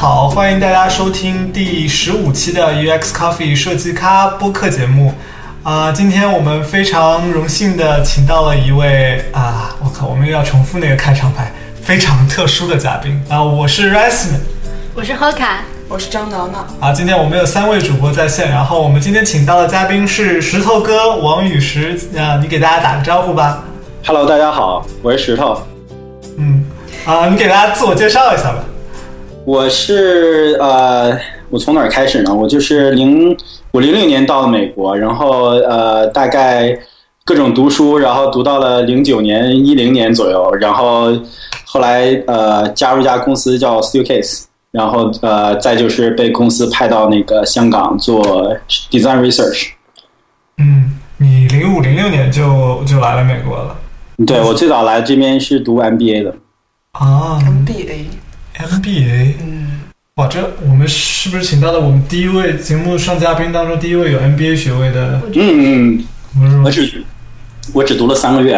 好，欢迎大家收听第十五期的 UX Coffee 设计咖播客节目。啊、今天我们非常荣幸的请到了一位啊，我靠，我们又要重复那个开场白，非常特殊的嘉宾啊，我是 Rasman。我是 Hoka，我是张挠挠，啊，今天我们有三位主播在线，然后我们今天请到的嘉宾是石头哥王雨石，啊，你给大家打个招呼吧。Hello，大家好，我是石头，嗯，啊，你给大家自我介绍一下吧。我是呃，我从哪儿开始呢？我就是零我零六年到了美国，然后呃，大概各种读书，然后读到了零九年一零年左右，然后后来呃加入一家公司叫 Steelcase，然后呃再就是被公司派到那个香港做 design research。嗯，你零五零六年就就来了美国了对我最早来这边是读 MBA 的，啊 MBA，？MBA，嗯，哇，这我们是不是请到了我们第一位节目上嘉宾当中第一位有 MBA 学位的？嗯嗯，我我只我只读了三个月。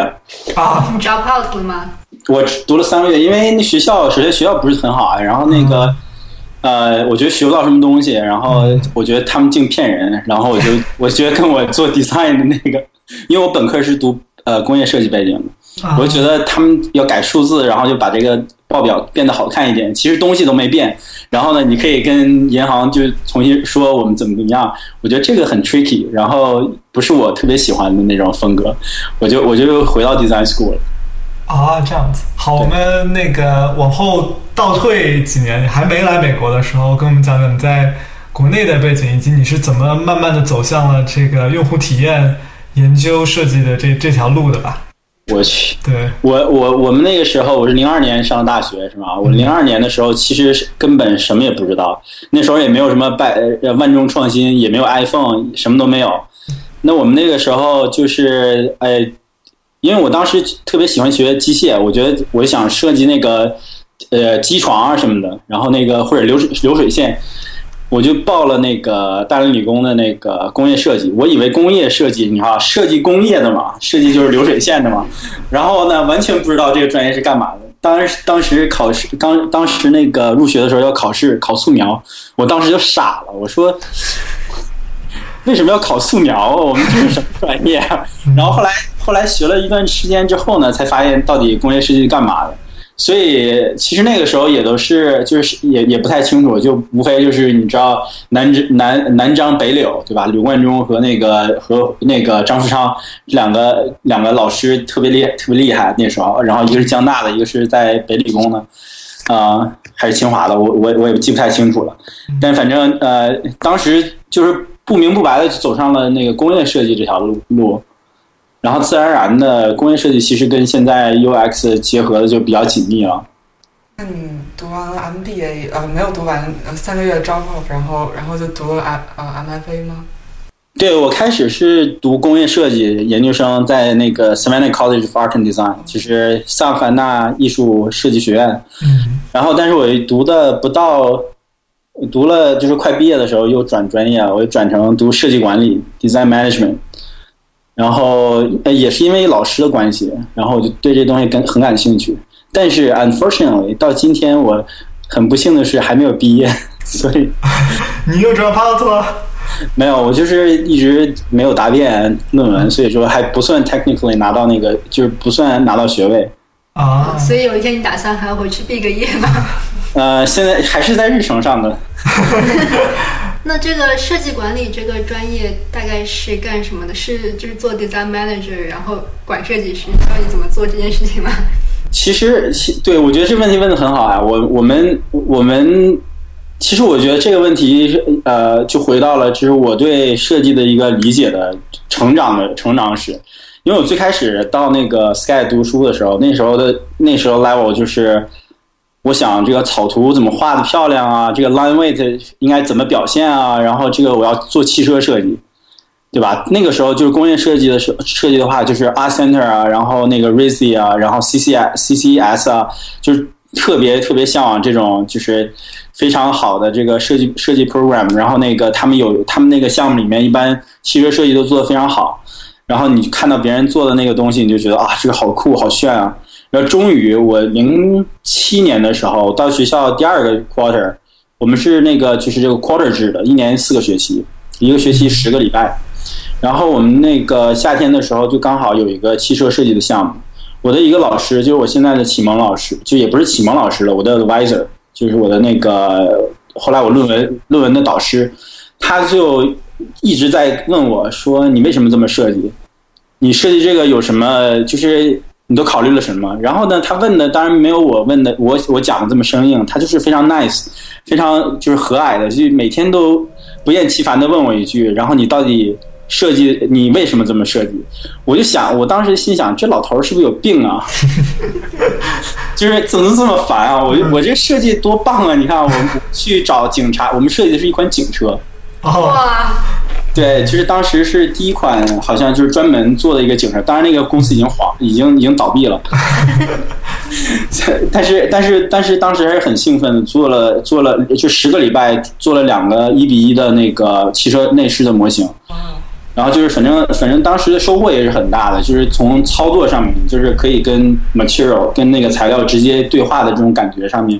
啊，你 drop out 了吗？我只读了三个月，因为那学校首先学校不是很好啊，然后那个、呃，我觉得学不到什么东西，然后我觉得他们净骗人，然后我就 我觉得跟我做 design 的那个，因为我本科是读呃工业设计背景我就觉得他们要改数字，然后就把这个报表变得好看一点，其实东西都没变。然后呢，你可以跟银行就重新说我们怎么怎么样。我觉得这个很 tricky，然后不是我特别喜欢的那种风格，我就我就回到 design school 了。啊，这样子。好，我们那个往后倒退几年，还没来美国的时候，跟我们讲讲你在国内的背景，以及你是怎么慢慢的走向了这个用户体验研究设计的这这条路的吧？我去，对，我我我们那个时候，我是零二年上的大学，是吗？我零二年的时候，其实根本什么也不知道，那时候也没有什么百呃万众创新，也没有 iPhone，什么都没有。那我们那个时候就是，哎，因为我当时特别喜欢学机械，我觉得我想设计那个呃机床啊什么的，然后那个或者流水流水线，我就报了那个大连理工的那个工业设计，我以为工业设计，你看设计工业的嘛，设计就是流水线的嘛，然后呢，完全不知道这个专业是干嘛的。当时当时考试当当时那个入学的时候要考试考素描，我当时就傻了，我说为什么要考素描？我们这是什么专业？然后后来后来学了一段时间之后呢，才发现到底工业设计是干嘛的。所以其实那个时候也都是就是也也不太清楚，就无非就是你知道南直南南张北柳对吧？刘冠中和那个和那个张富昌两个两个老师特别厉害特别厉害那时候，然后一个是江大的，一个是在北理工的，啊、还是清华的，我我我也记不太清楚了。但反正呃，当时就是不明不白的走上了那个工业设计这条路路。然后自然而然的工业设计其实跟现在 UX 结合的就比较紧密了。那你读完了 MBA，呃，没有读完呃三个月的 drop off，然后然后就读了 M 呃 MFA 吗？对我开始是读工业设计研究生，在那个 Savannah College of Art and Design，就是萨凡纳艺术设计学院。嗯然后，但是我读的不到，读了就是快毕业的时候又转专业，我又转成读设计管理 （Design Management）。然后呃也是因为老师的关系，然后我就对这东西跟很感兴趣。但是 unfortunately 到今天我很不幸的是还没有毕业，所以 你又 drop out 了？没有，我就是一直没有答辩论文，所以说还不算 technically 拿到那个，就是不算拿到学位。啊，所以有一天你打算还要回去毕个业吗？呃，现在还是在日程上的。那这个设计管理这个专业大概是干什么的？是就是做 design manager，然后管设计师，教你怎么做这件事情吗？其实，对我觉得这个问题问的很好啊。我我们我们，其实我觉得这个问题呃，就回到了就是我对设计的一个理解的成长的成长史。因为我最开始到那个 Sky 读书的时候，那时候的那时候 level 就是，我想这个草图怎么画的漂亮啊，这个 line weight 应该怎么表现啊，然后这个我要做汽车设计，对吧？那个时候就是工业设计的设设计的话，就是 Arcenter 啊，然后那个 r i z i 啊，然后 CCS CCS 啊，就是特别特别向往这种就是非常好的这个设计设计 program。然后那个他们有他们那个项目里面，一般汽车设计都做的非常好。然后你看到别人做的那个东西，你就觉得啊，这个好酷好炫啊！然后终于我零七年的时候到学校第二个 quarter，我们是那个就是这个 quarter 制的，一年四个学期，一个学期十个礼拜。然后我们那个夏天的时候就刚好有一个汽车设计的项目。我的一个老师就是我现在的启蒙老师，就也不是启蒙老师了，我的 advisor 就是我的那个后来我论文论文的导师，他就一直在问我说：“你为什么这么设计？你设计这个有什么？就是你都考虑了什么？”然后呢，他问的当然没有我问的我我讲的这么生硬，他就是非常 nice，非常就是和蔼的，就每天都不厌其烦的问我一句：“然后你到底？”设计你为什么这么设计？我就想，我当时心想，这老头是不是有病啊？就是怎么能这么烦啊？我我这设计多棒啊！你看，我们去找警察，我们设计的是一款警车。哇！对，其实当时是第一款，好像就是专门做的一个警车。当然，那个公司已经黄，已经已经倒闭了。但是，但是，但是当时还是很兴奋，做了做了就十个礼拜，做了两个一比一的那个汽车内饰的模型。然后就是，反正反正当时的收获也是很大的，就是从操作上面，就是可以跟 material 跟那个材料直接对话的这种感觉上面，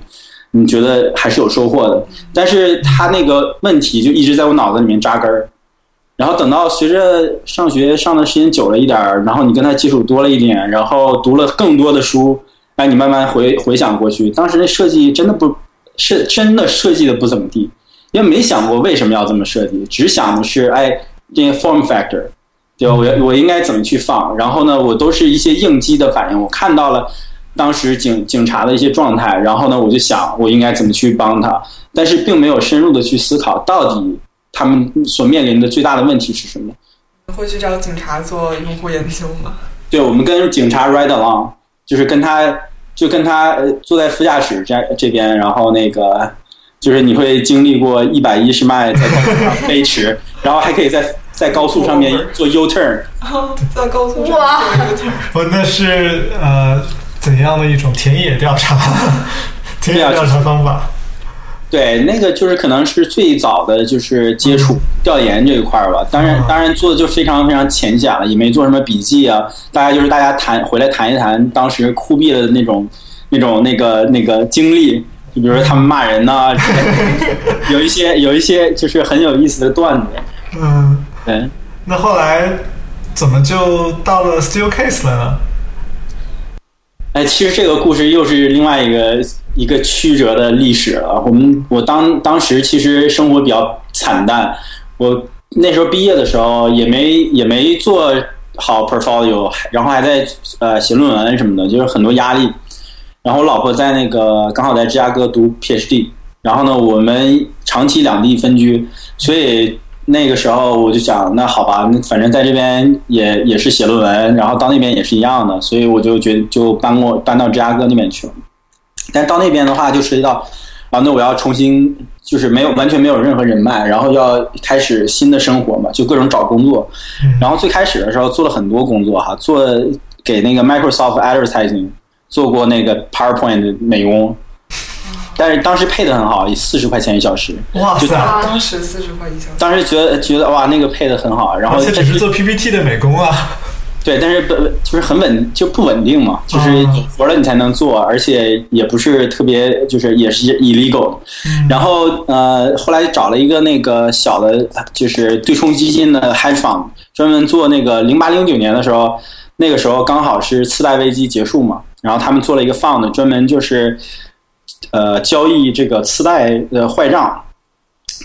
你觉得还是有收获的。但是他那个问题就一直在我脑子里面扎根儿。然后等到随着上学上的时间久了一点儿，然后你跟他接触多了一点，然后读了更多的书，哎，你慢慢回回想过去，当时那设计真的不是真的设计的不怎么地，因为没想过为什么要这么设计，只想的是哎。这些 form factor，对吧？我我应该怎么去放？然后呢，我都是一些应激的反应。我看到了当时警警察的一些状态，然后呢，我就想我应该怎么去帮他，但是并没有深入的去思考到底他们所面临的最大的问题是什么。会去找警察做用户研究吗？对，我们跟警察 ride along，就是跟他就跟他坐在副驾驶这这边，然后那个就是你会经历过一百一十迈在高速上 飞驰，然后还可以在。在高速上面做 U turn，在高速上做 U turn，我那是呃怎样的一种田野调查？田野调查方法？对，那个就是可能是最早的就是接触调研这一块儿吧。当然，当然做的就非常非常浅显了，也没做什么笔记啊。大家就是大家谈回来谈一谈当时酷毙的那种那种那个那个经历，就比如说他们骂人呐，有一些有一些就是很有意思的段子。嗯。对，那后来怎么就到了 Steel Case 了呢？哎，其实这个故事又是另外一个一个曲折的历史了。我们我当当时其实生活比较惨淡，我那时候毕业的时候也没也没做好 portfolio，然后还在呃写论文什么的，就是很多压力。然后我老婆在那个刚好在芝加哥读 PhD，然后呢我们长期两地分居，所以。那个时候我就想，那好吧，反正在这边也也是写论文，然后到那边也是一样的，所以我就觉就搬过搬到芝加哥那边去了。但到那边的话，就涉及到啊，那我要重新就是没有完全没有任何人脉，然后要开始新的生活嘛，就各种找工作。然后最开始的时候做了很多工作哈，做给那个 Microsoft Advertising 做过那个 PowerPoint 的美工。但是当时配的很好，以四十块钱一小时。哇塞！当时四十块一小时。当时觉得觉得哇，那个配的很好，然后而且只是做 PPT 的美工啊。对，但是不就是很稳就不稳定嘛，就是有活了你才能做，而且也不是特别就是也是 illegal。然后呃，后来找了一个那个小的，就是对冲基金的 hedge fund，专门做那个零八零九年的时候，那个时候刚好是次贷危机结束嘛，然后他们做了一个 fund，专门就是。呃，交易这个次贷的坏账，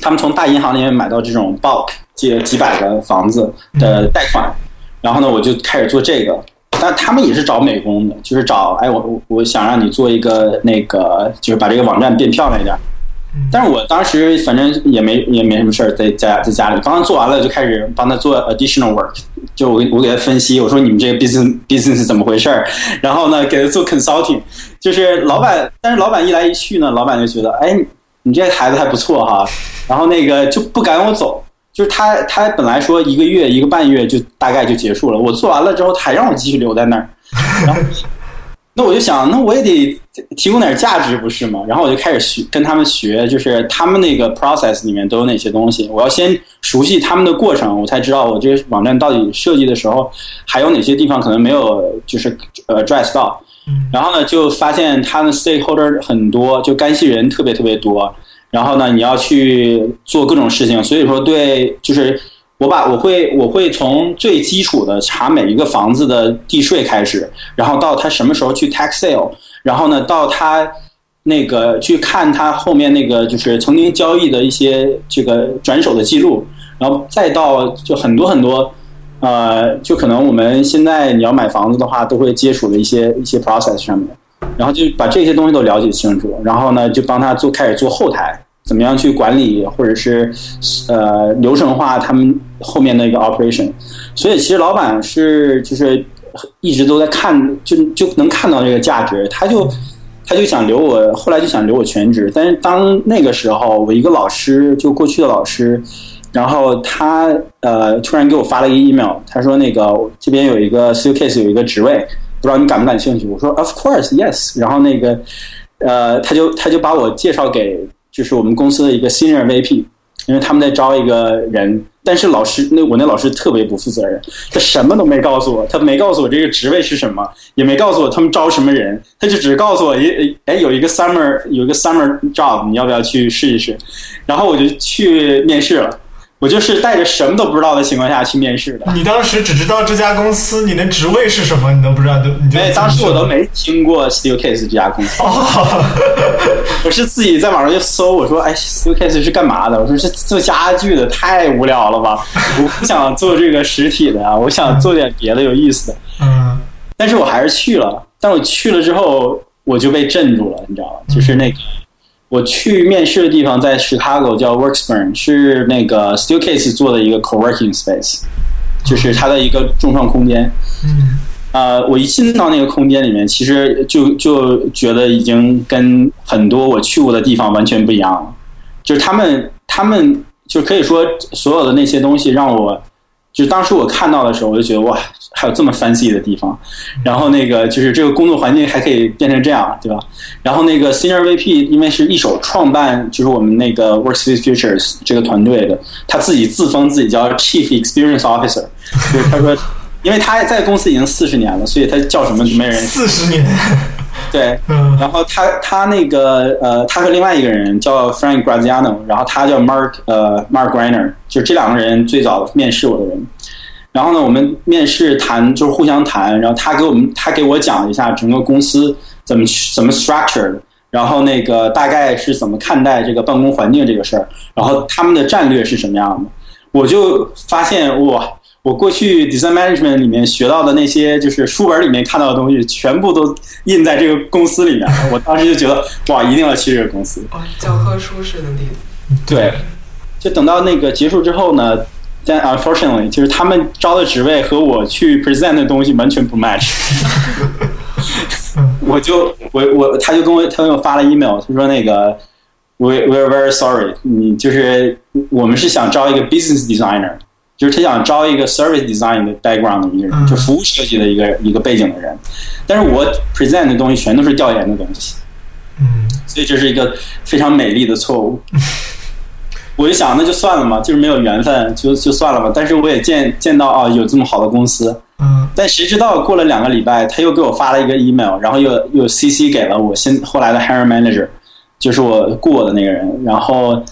他们从大银行里面买到这种 bulk 借几百个房子的贷款，然后呢，我就开始做这个。但他们也是找美工的，就是找哎，我我想让你做一个那个，就是把这个网站变漂亮一点。但是我当时反正也没也没什么事儿，在家在家里，刚刚做完了就开始帮他做 additional work，就我我给他分析，我说你们这个 business business 怎么回事儿，然后呢给他做 consulting，就是老板，但是老板一来一去呢，老板就觉得哎你这孩子还不错哈，然后那个就不赶我走，就是他他本来说一个月一个半月就大概就结束了，我做完了之后他还让我继续留在那儿，然后。那我就想，那我也得提供点价值，不是吗？然后我就开始学，跟他们学，就是他们那个 process 里面都有哪些东西，我要先熟悉他们的过程，我才知道我这个网站到底设计的时候还有哪些地方可能没有，就是呃 address 到。然后呢，就发现他们 stakeholder 很多，就干系人特别特别多。然后呢，你要去做各种事情，所以说对，就是我把我会我会从最基础的查每一个房子的地税开始，然后到他什么时候去 tax sale，然后呢到他那个去看他后面那个就是曾经交易的一些这个转手的记录，然后再到就很多很多。呃，就可能我们现在你要买房子的话，都会接触的一些一些 process 上面，然后就把这些东西都了解清楚，然后呢，就帮他做开始做后台，怎么样去管理或者是呃流程化他们后面的一个 operation。所以其实老板是就是一直都在看，就就能看到这个价值，他就他就想留我，后来就想留我全职。但是当那个时候，我一个老师，就过去的老师。然后他呃突然给我发了一个 email，他说那个这边有一个 suitcase 有一一个职位，不知道你感不感兴趣？我说 Of course, yes。然后那个呃他就他就把我介绍给就是我们公司的一个 senior VP，因为他们在招一个人，但是老师那我那老师特别不负责任，他什么都没告诉我，他没告诉我这个职位是什么，也没告诉我他们招什么人，他就只告诉我一哎有一个 summer 有一个 summer job，你要不要去试一试？然后我就去面试了。我就是带着什么都不知道的情况下去面试的。你当时只知道这家公司，你的职位是什么，你都不知道，都你就。哎，当时我都没听过 Steelcase 这家公司。哦。我是自己在网上就搜，我说：“哎，Steelcase 是干嘛的？”我说：“是做家具的，太无聊了吧！我不想做这个实体的呀，我想做点别的有意思的。”嗯。但是我还是去了。但我去了之后，我就被镇住了，你知道吗？就是那个。我去面试的地方在 Chicago，叫 Worksburn，是那个 Steelcase 做的一个 co-working space，就是它的一个众创空间。嗯，呃，我一进到那个空间里面，其实就就觉得已经跟很多我去过的地方完全不一样了。就是他们，他们就可以说所有的那些东西让我。就当时我看到的时候，我就觉得哇，还有这么 fancy 的地方，然后那个就是这个工作环境还可以变成这样，对吧？然后那个 senior VP 因为是一手创办，就是我们那个 Workspace Futures 这个团队的，他自己自封自己叫 Chief Experience Officer，就是他说，因为他在公司已经四十年了，所以他叫什么没人四十年。对，然后他他那个呃，他和另外一个人叫 Frank Graziano，然后他叫 Mark 呃 Mark Greiner，就这两个人最早面试我的人。然后呢，我们面试谈就是互相谈，然后他给我们他给我讲了一下整个公司怎么怎么 structure，然后那个大概是怎么看待这个办公环境这个事儿，然后他们的战略是什么样的，我就发现哇。我过去 design management 里面学到的那些，就是书本里面看到的东西，全部都印在这个公司里面。我当时就觉得，哇，一定要去这个公司。哦，教科书式的例子。对，就等到那个结束之后呢，但 unfortunately，就是他们招的职位和我去 present 的东西完全不 match。我就我我他就跟我他给我发了 email，他说那个 we we're very sorry，你就是我们是想招一个 business designer。就是他想招一个 service design 的 background 的一个人，就服务设计的一个一个背景的人，但是我 present 的东西全都是调研的东西，嗯，所以这是一个非常美丽的错误。我就想那就算了嘛，就是没有缘分，就就算了吧。但是我也见见到啊，有这么好的公司，嗯，但谁知道过了两个礼拜，他又给我发了一个 email，然后又又 CC 给了我现后来的 hiring manager，就是我雇我的那个人，然后。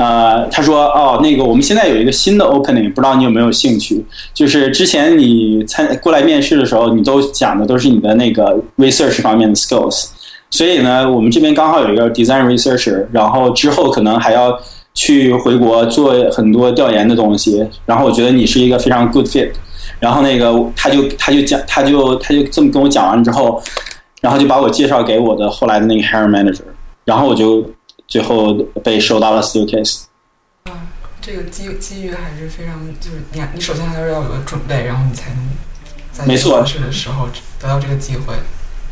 呃，他说哦，那个我们现在有一个新的 opening，不知道你有没有兴趣？就是之前你参过来面试的时候，你都讲的都是你的那个 research 方面的 skills，所以呢，我们这边刚好有一个 design researcher，然后之后可能还要去回国做很多调研的东西，然后我觉得你是一个非常 good fit，然后那个他就他就讲他就他就这么跟我讲完之后，然后就把我介绍给我的后来的那个 hiring manager，然后我就。最后被收到了 Steel Case。啊，这个机机遇还是非常，就是你你首先还是要有个准备，然后你才能在面试的时候得到这个机会。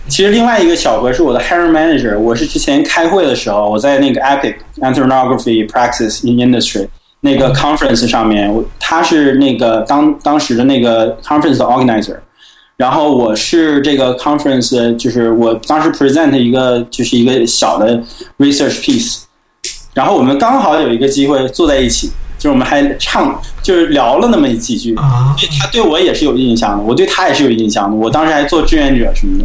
其实另外一个小何是我的 hiring manager，我是之前开会的时候，我在那个 Epic Anthropography Practice in Industry 那个 conference 上面，我他是那个当当时的那个 conference 的 organizer。然后我是这个 conference，就是我当时 present 一个就是一个小的 research piece，然后我们刚好有一个机会坐在一起，就是我们还唱，就是聊了那么几句，他对我也是有印象的，我对他也是有印象的，我当时还做志愿者什么的，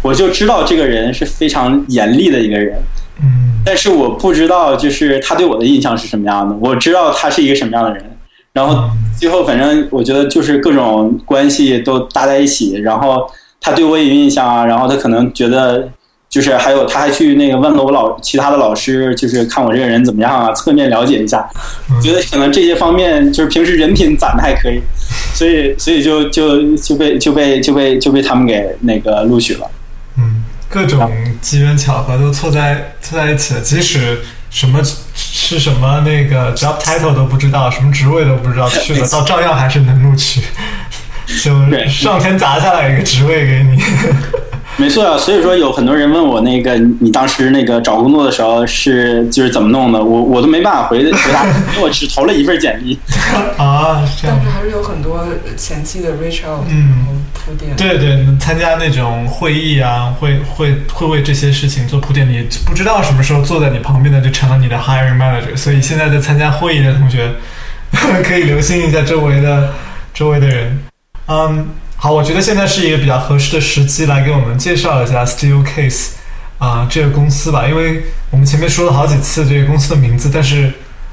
我就知道这个人是非常严厉的一个人，嗯。但是我不知道就是他对我的印象是什么样的。我知道他是一个什么样的人，然后最后反正我觉得就是各种关系都搭在一起，然后他对我有印象啊，然后他可能觉得。就是还有，他还去那个问了我老其他的老师，就是看我这个人怎么样啊，侧面了解一下，觉得可能这些方面就是平时人品攒的还可以，所以所以就就就被就被就被就被他们给那个录取了。嗯，各种机缘巧合都凑在凑在一起了，即使什么是什么那个 job title 都不知道，什么职位都不知道，去了到照样还是能录取，就上天砸下来一个职位给你。没错啊，所以说有很多人问我那个你当时那个找工作的时候是就是怎么弄的，我我都没办法回回答，因为我只投了一份简历 啊。但是还是有很多前期的 reach out，嗯，铺垫。对对，参加那种会议啊，会会会为这些事情做铺垫。你不知道什么时候坐在你旁边的就成了你的 hiring manager，所以现在在参加会议的同学可以留心一下周围的周围的人，嗯。好，我觉得现在是一个比较合适的时机来给我们介绍一下 Steelcase 啊这个公司吧，因为我们前面说了好几次这个公司的名字，但是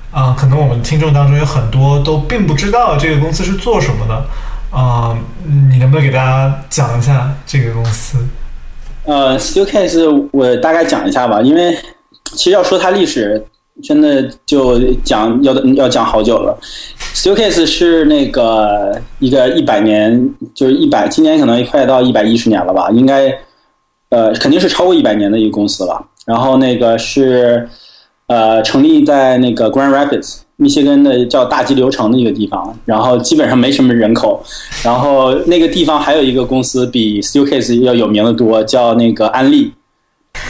啊，可能我们听众当中有很多都并不知道这个公司是做什么的啊，你能不能给大家讲一下这个公司？呃，Steelcase 我大概讲一下吧，因为其实要说它历史。真的就讲要要讲好久了。Steelcase 是那个一个一百年，就是一百，今年可能快到一百一十年了吧？应该呃，肯定是超过一百年的一个公司了。然后那个是呃，成立在那个 Grand Rapids，密歇根的叫大激流城的一个地方。然后基本上没什么人口。然后那个地方还有一个公司比 Steelcase 要有名的多，叫那个安利，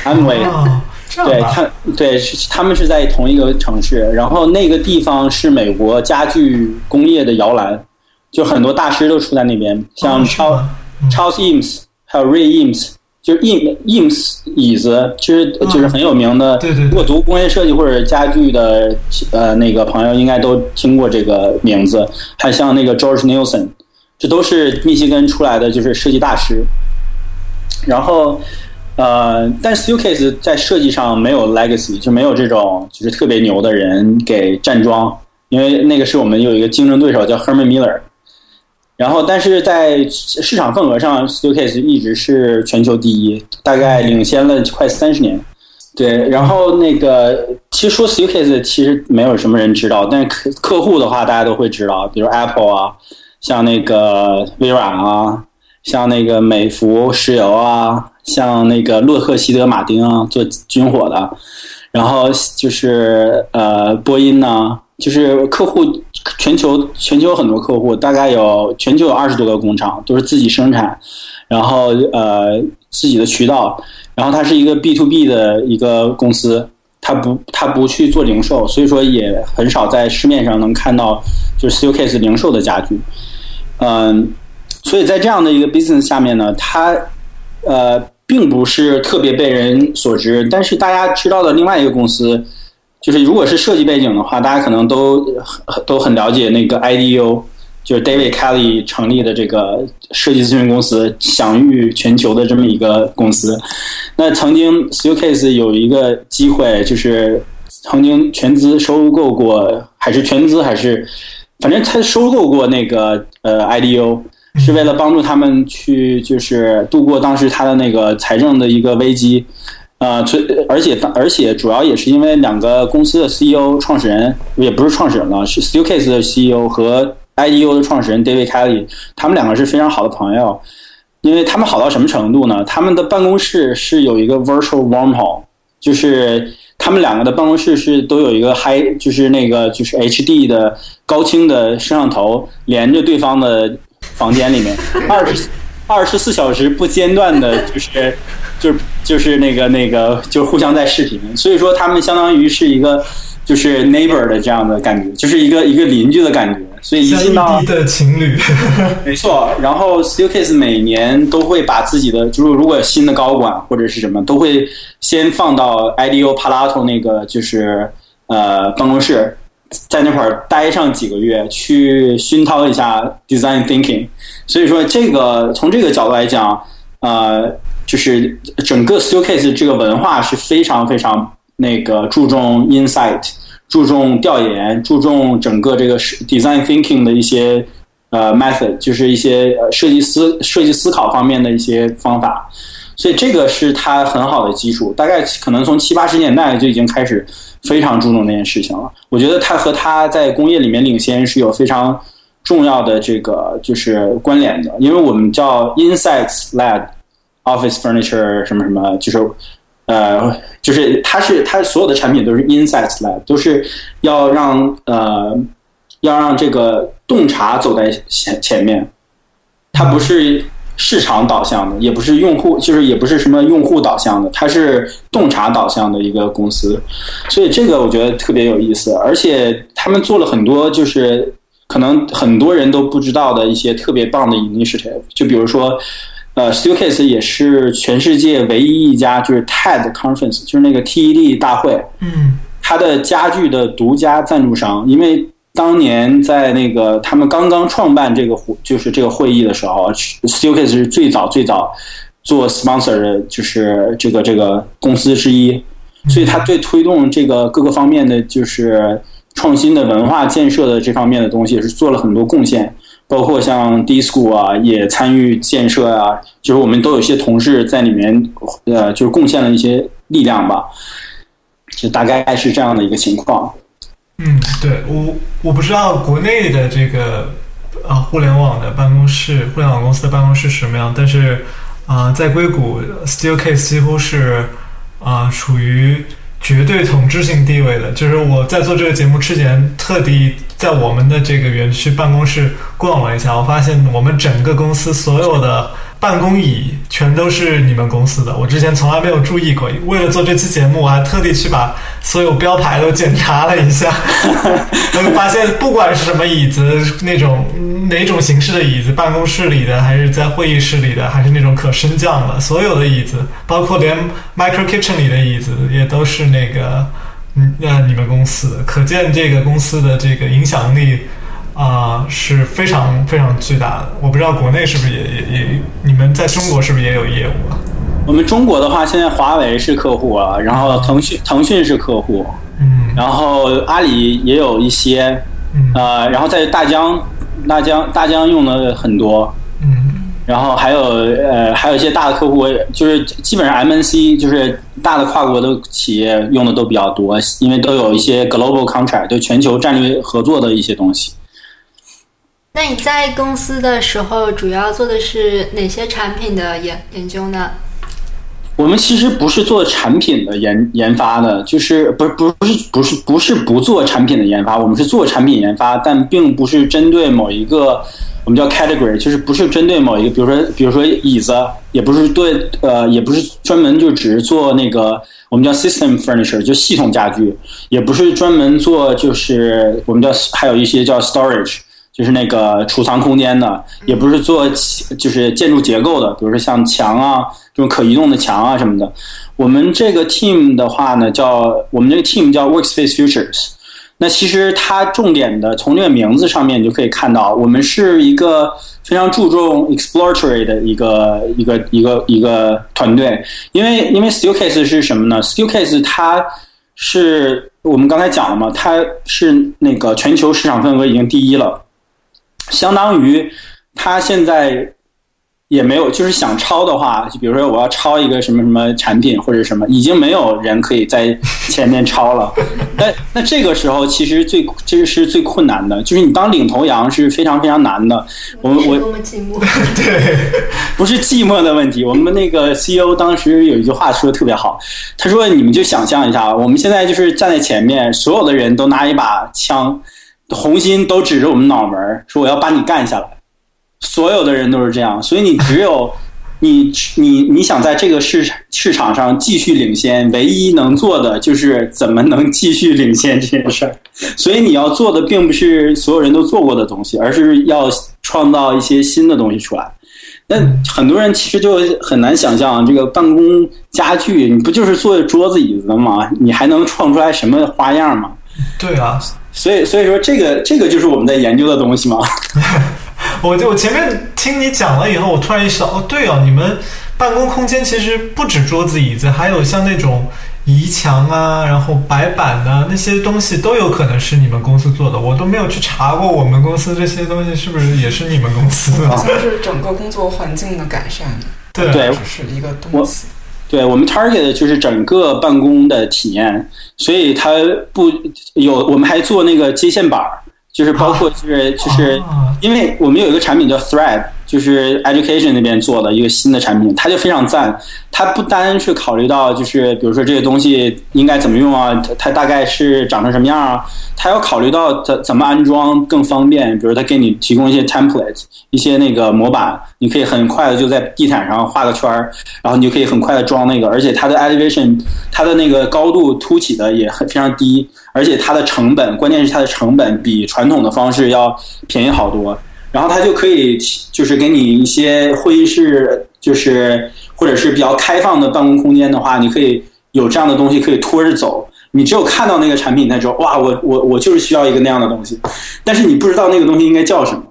安维。对他，对是他们是在同一个城市，然后那个地方是美国家具工业的摇篮，就很多大师都出在那边，像 Charles Charles Eames，还有 Ray Eames，就是 Eames Eames 椅子，其实就是很有名的。对对。如果读工业设计或者家具的呃那个朋友，应该都听过这个名字。还像那个 George Nielsen，这都是密歇根出来的，就是设计大师。然后。呃，但 Steelcase 在设计上没有 legacy，就没有这种就是特别牛的人给站桩，因为那个是我们有一个竞争对手叫 Herman Miller，然后但是在市场份额上，Steelcase 一直是全球第一，大概领先了快三十年。对，然后那个其实说 Steelcase 其实没有什么人知道，但是客客户的话大家都会知道，比如 Apple 啊，像那个微软啊，像那个美孚石油啊。像那个洛克希德马丁啊，做军火的，然后就是呃波音呢，就是客户全球全球很多客户，大概有全球有二十多个工厂，都是自己生产，然后呃自己的渠道，然后它是一个 B to B 的一个公司，它不它不去做零售，所以说也很少在市面上能看到就是 Steelcase 零售的家具，嗯，所以在这样的一个 business 下面呢，它呃。并不是特别被人所知，但是大家知道的另外一个公司，就是如果是设计背景的话，大家可能都都很了解那个 IDU，就是 David Kelly 成立的这个设计咨询公司，享誉全球的这么一个公司。那曾经 Steelcase 有一个机会，就是曾经全资收购过，还是全资还是，反正他收购过那个呃 IDU。是为了帮助他们去，就是度过当时他的那个财政的一个危机，呃，而且而且主要也是因为两个公司的 CEO 创始人也不是创始人了，是 Stucase 的 CEO 和 IDU 的创始人 David Kelly，他们两个是非常好的朋友，因为他们好到什么程度呢？他们的办公室是有一个 virtual wormhole，就是他们两个的办公室是都有一个 high，就是那个就是 HD 的高清的摄像头连着对方的。房间里面 二十二十四小时不间断的，就是就是就是那个那个，就互相在视频。所以说，他们相当于是一个就是 neighbor 的这样的感觉，就是一个一个邻居的感觉。所以一进到的情侣，没错。然后 Steelcase 每年都会把自己的，就是如果新的高管或者是什么，都会先放到 IDO Palato 那个就是呃办公室。在那块儿待上几个月，去熏陶一下 design thinking。所以说，这个从这个角度来讲，呃，就是整个 Steelcase 这个文化是非常非常那个注重 insight，注重调研，注重整个这个 design thinking 的一些呃 method，就是一些设计思设计思考方面的一些方法。所以这个是他很好的基础，大概可能从七八十年代就已经开始非常注重这件事情了。我觉得他和他在工业里面领先是有非常重要的这个就是关联的，因为我们叫 Insights Lab Office Furniture 什么什么，就是呃，就是它是它所有的产品都是 Insights Lab，都是要让呃要让这个洞察走在前前面，它不是。市场导向的，也不是用户，就是也不是什么用户导向的，它是洞察导向的一个公司，所以这个我觉得特别有意思，而且他们做了很多就是可能很多人都不知道的一些特别棒的 initiative，就比如说，呃，Steelcase 也是全世界唯一一家就是 TED conference，就是那个 TED 大会，嗯，它的家具的独家赞助商，因为。当年在那个他们刚刚创办这个会，就是这个会议的时候 s t e l c a s 是最早最早做 sponsor 的，就是这个这个公司之一，所以他对推动这个各个方面的就是创新的文化建设的这方面的东西是做了很多贡献，包括像 D School 啊也参与建设啊，就是我们都有一些同事在里面，呃，就是贡献了一些力量吧，就大概是这样的一个情况。嗯，对我我不知道国内的这个啊互联网的办公室，互联网公司的办公室什么样，但是啊，在硅谷，Steelcase 几乎是啊处于绝对统治性地位的。就是我在做这个节目之前，特地在我们的这个园区办公室逛了一下，我发现我们整个公司所有的。办公椅全都是你们公司的，我之前从来没有注意过。为了做这期节目，我还特地去把所有标牌都检查了一下，发现不管是什么椅子，那种哪种形式的椅子，办公室里的，还是在会议室里的，还是那种可升降的，所有的椅子，包括连 Micro Kitchen 里的椅子，也都是那个嗯，那你们公司的。可见这个公司的这个影响力。啊，是非常非常巨大的。我不知道国内是不是也也也，你们在中国是不是也有业务啊？我们中国的话，现在华为是客户啊，然后腾讯腾讯是客户，嗯，然后阿里也有一些，嗯，呃，然后在大疆，大疆大疆用的很多，嗯，然后还有呃还有一些大的客户，就是基本上 MNC 就是大的跨国的企业用的都比较多，因为都有一些 global contract，就全球战略合作的一些东西。那你在公司的时候，主要做的是哪些产品的研研究呢？我们其实不是做产品的研研发的，就是不是不是不是不是不做产品的研发，我们是做产品研发，但并不是针对某一个我们叫 category，就是不是针对某一个，比如说比如说椅子，也不是对呃，也不是专门就只是做那个我们叫 system furniture，就系统家具，也不是专门做就是我们叫还有一些叫 storage。就是那个储藏空间的，也不是做就是建筑结构的，比如说像墙啊这种可移动的墙啊什么的。我们这个 team 的话呢，叫我们这个 team 叫 Workspace Futures。那其实它重点的从这个名字上面你就可以看到，我们是一个非常注重 exploratory 的一个一个一个一个团队。因为因为 Steelcase 是什么呢？Steelcase 它是我们刚才讲了嘛，它是那个全球市场份额已经第一了。相当于，他现在也没有，就是想抄的话，就比如说我要抄一个什么什么产品或者什么，已经没有人可以在前面抄了。那那这个时候其实最这个是最困难的，就是你当领头羊是非常非常难的。我们我寂寞，对，不是寂寞的问题。我们那个 CEO 当时有一句话说的特别好，他说：“你们就想象一下，我们现在就是站在前面，所有的人都拿一把枪。”红心都指着我们脑门说我要把你干下来，所有的人都是这样，所以你只有 你你你想在这个市场市场上继续领先，唯一能做的就是怎么能继续领先这件事儿。所以你要做的并不是所有人都做过的东西，而是要创造一些新的东西出来。那很多人其实就很难想象，这个办公家具你不就是做桌子椅子的吗？你还能创出来什么花样吗？对啊。所以，所以说这个这个就是我们在研究的东西吗？我就我前面听你讲了以后，我突然意识到，哦，对哦，你们办公空间其实不止桌子椅子，还有像那种移墙啊，然后白板呐，那些东西都有可能是你们公司做的，我都没有去查过我们公司这些东西是不是也是你们公司的。好像是整个工作环境的改善，对，对只是一个东西。对我们 target 的就是整个办公的体验，所以它不有，我们还做那个接线板儿，就是包括就是就是，因为我们有一个产品叫 Thread。就是 education 那边做的一个新的产品，它就非常赞。它不单是考虑到，就是比如说这个东西应该怎么用啊，它大概是长成什么样啊，它要考虑到怎怎么安装更方便。比如它给你提供一些 template，一些那个模板，你可以很快的就在地毯上画个圈儿，然后你就可以很快的装那个。而且它的 elevation，它的那个高度凸起的也很非常低，而且它的成本，关键是它的成本比传统的方式要便宜好多。然后它就可以，就是给你一些会议室，就是或者是比较开放的办公空间的话，你可以有这样的东西可以拖着走。你只有看到那个产品，才知道哇，我 我我就是需要一个那样的东西，但是你不知道那个东西应该叫什么。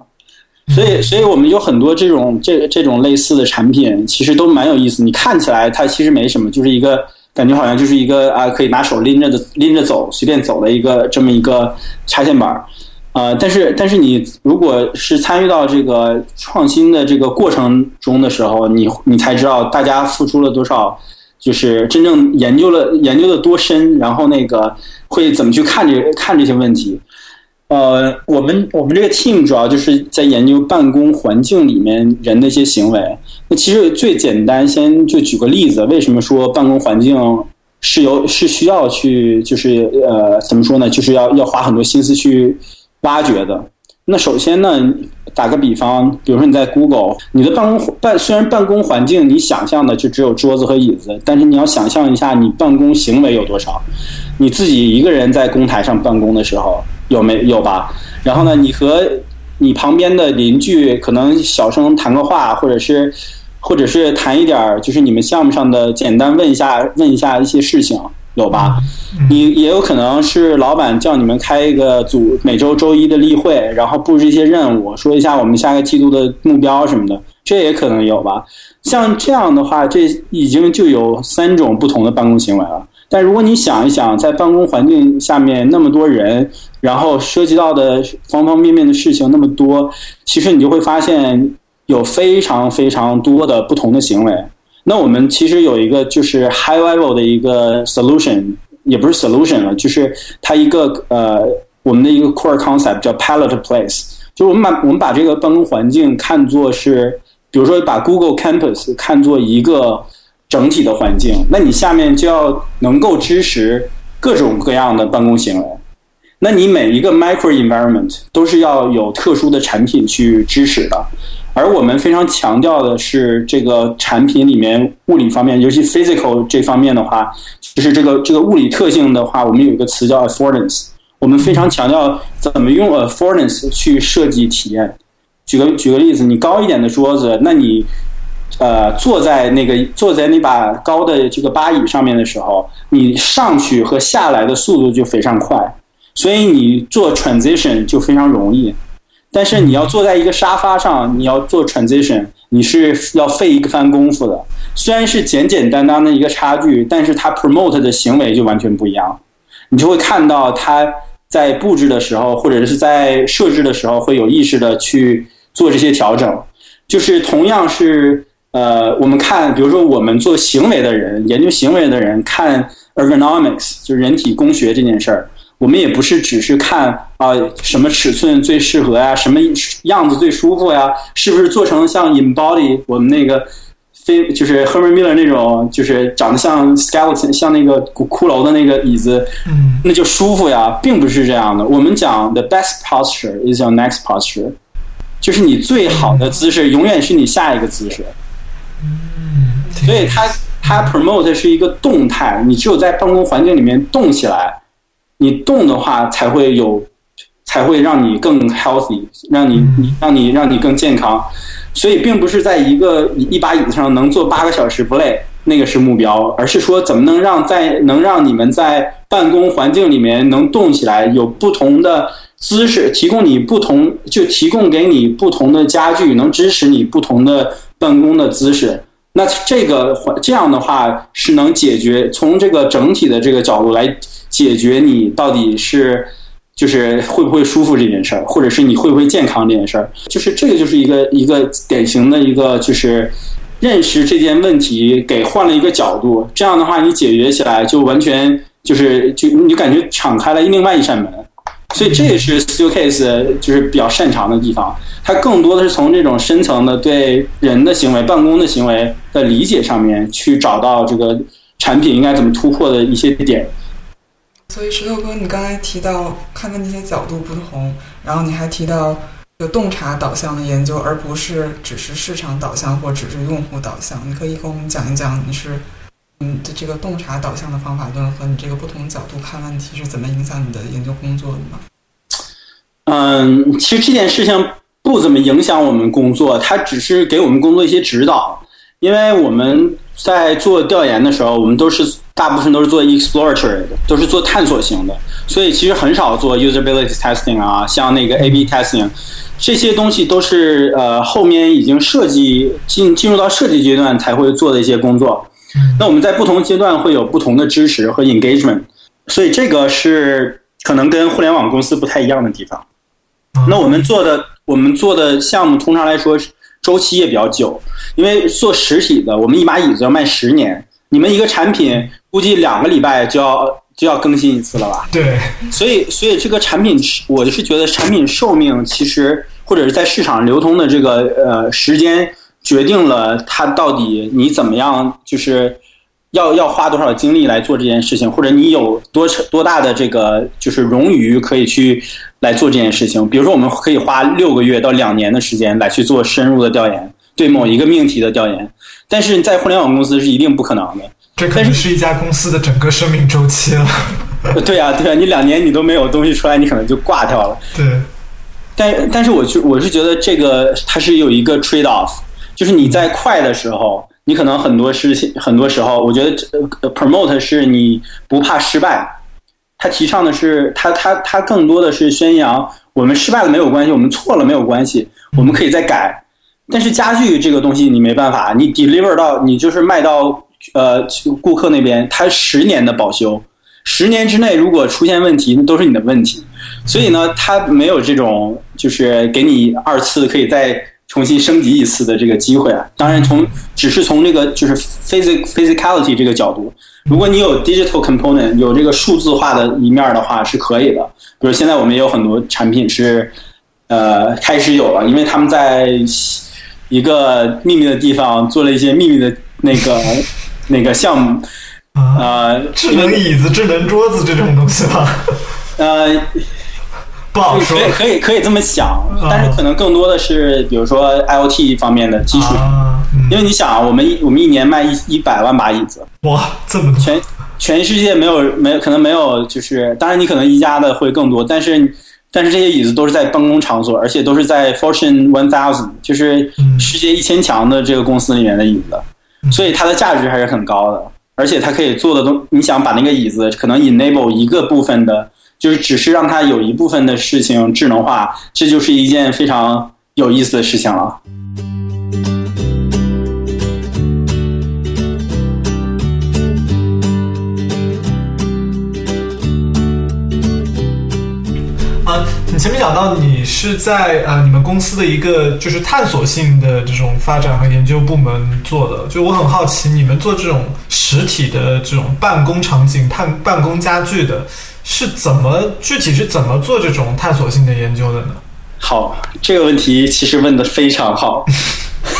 所以，所以我们有很多这种这这种类似的产品，其实都蛮有意思。你看起来它其实没什么，就是一个感觉好像就是一个啊，可以拿手拎着的拎着走，随便走的一个这么一个插线板。呃，但是但是你如果是参与到这个创新的这个过程中的时候，你你才知道大家付出了多少，就是真正研究了研究的多深，然后那个会怎么去看这看这些问题。呃，我们我们这个 team 主要就是在研究办公环境里面人的一些行为。那其实最简单，先就举个例子，为什么说办公环境是由是需要去就是呃怎么说呢？就是要要花很多心思去。挖掘的，那首先呢，打个比方，比如说你在 Google，你的办公办虽然办公环境你想象的就只有桌子和椅子，但是你要想象一下你办公行为有多少，你自己一个人在公台上办公的时候有没有吧？然后呢，你和你旁边的邻居可能小声谈个话，或者是或者是谈一点就是你们项目上的简单问一下问一下一些事情。有吧？你也有可能是老板叫你们开一个组每周周一的例会，然后布置一些任务，说一下我们下个季度的目标什么的，这也可能有吧。像这样的话，这已经就有三种不同的办公行为了。但如果你想一想，在办公环境下面那么多人，然后涉及到的方方面面的事情那么多，其实你就会发现有非常非常多的不同的行为。那我们其实有一个就是 high level 的一个 solution，也不是 solution 了，就是它一个呃我们的一个 core concept 叫 pallet place，就是我们把我们把这个办公环境看作是，比如说把 Google Campus 看作一个整体的环境，那你下面就要能够支持各种各样的办公行为，那你每一个 micro environment 都是要有特殊的产品去支持的。而我们非常强调的是，这个产品里面物理方面，尤其 physical 这方面的话，就是这个这个物理特性的话，我们有一个词叫 affordance。我们非常强调怎么用 affordance 去设计体验。举个举个例子，你高一点的桌子，那你呃坐在那个坐在那把高的这个吧椅上面的时候，你上去和下来的速度就非常快，所以你做 transition 就非常容易。但是你要坐在一个沙发上，你要做 transition，你是要费一番功夫的。虽然是简简单单的一个差距，但是它 promote 的行为就完全不一样。你就会看到他在布置的时候，或者是在设置的时候，会有意识的去做这些调整。就是同样是呃，我们看，比如说我们做行为的人，研究行为的人看 ergonomics，就是人体工学这件事儿。我们也不是只是看啊什么尺寸最适合呀，什么样子最舒服呀，是不是做成像 InBody 我们那个非就是 Herman Miller 那种，就是长得像 skeleton 像那个骷髅的那个椅子，嗯，那就舒服呀，并不是这样的。我们讲 the best posture is your next posture，就是你最好的姿势永远是你下一个姿势。嗯，所以它它 promote 是一个动态，你只有在办公环境里面动起来。你动的话，才会有，才会让你更 healthy，让你你让你让你更健康。所以，并不是在一个一把椅子上能坐八个小时不累，那个是目标，而是说怎么能让在能让你们在办公环境里面能动起来，有不同的姿势，提供你不同，就提供给你不同的家具，能支持你不同的办公的姿势。那这个这样的话是能解决从这个整体的这个角度来解决你到底是就是会不会舒服这件事儿，或者是你会不会健康这件事儿，就是这个就是一个一个典型的一个就是认识这件问题给换了一个角度，这样的话你解决起来就完全就是就你感觉敞开了另外一扇门。所以这也是 Steelcase 就是比较擅长的地方，它更多的是从这种深层的对人的行为、办公的行为的理解上面去找到这个产品应该怎么突破的一些点。所以石头哥，你刚才提到看问题的角度不同，然后你还提到有洞察导向的研究，而不是只是市场导向或只是用户导向。你可以跟我们讲一讲你是。嗯，的这个洞察导向的方法论和你这个不同角度看问题是怎么影响你的研究工作的吗？嗯，其实这件事情不怎么影响我们工作，它只是给我们工作一些指导。因为我们在做调研的时候，我们都是大部分都是做 exploratory 的，都是做探索型的，所以其实很少做 usability testing 啊，像那个 A/B testing 这些东西都是呃后面已经设计进进入到设计阶段才会做的一些工作。那我们在不同阶段会有不同的支持和 engagement，所以这个是可能跟互联网公司不太一样的地方。那我们做的我们做的项目通常来说周期也比较久，因为做实体的，我们一把椅子要卖十年，你们一个产品估计两个礼拜就要就要更新一次了吧？对。所以所以这个产品，我是觉得产品寿命其实或者是在市场流通的这个呃时间。决定了它到底你怎么样，就是要要花多少精力来做这件事情，或者你有多多大的这个就是冗余可以去来做这件事情。比如说，我们可以花六个月到两年的时间来去做深入的调研，对某一个命题的调研。但是在互联网公司是一定不可能的。这可能是一家公司的整个生命周期了。对啊，对啊，你两年你都没有东西出来，你可能就挂掉了。对。但但是我就我是觉得这个它是有一个 trade off。就是你在快的时候，你可能很多事情，很多时候，我觉得呃 promote 是你不怕失败，他提倡的是他他他更多的是宣扬我们失败了没有关系，我们错了没有关系，我们可以再改。但是家具这个东西你没办法，你 deliver 到你就是卖到呃顾客那边，他十年的保修，十年之内如果出现问题，那都是你的问题。所以呢，他没有这种就是给你二次可以再。重新升级一次的这个机会啊，当然从只是从这个就是 physic physicality 这个角度，如果你有 digital component 有这个数字化的一面的话是可以的。比如现在我们也有很多产品是呃开始有了，因为他们在一个秘密的地方做了一些秘密的那个 那个项目啊，智能椅子、智能桌子这种东西吧？呃。不好说，可以可以可以这么想，但是可能更多的是，比如说 IOT 方面的基础，因为你想，我们一我们一年卖一一百万把椅子，哇，这么多，全全世界没有没有可能没有，就是当然你可能一家的会更多，但是但是这些椅子都是在办公场所，而且都是在 Fortune One Thousand，就是世界一千强的这个公司里面的椅子，所以它的价值还是很高的，而且它可以做的东，你想把那个椅子可能 enable 一个部分的。就是只是让它有一部分的事情智能化，这就是一件非常有意思的事情了。啊，你前面讲到你是在啊你们公司的一个就是探索性的这种发展和研究部门做的，就我很好奇，你们做这种实体的这种办公场景、探办公家具的。是怎么具体是怎么做这种探索性的研究的呢？好，这个问题其实问的非常好，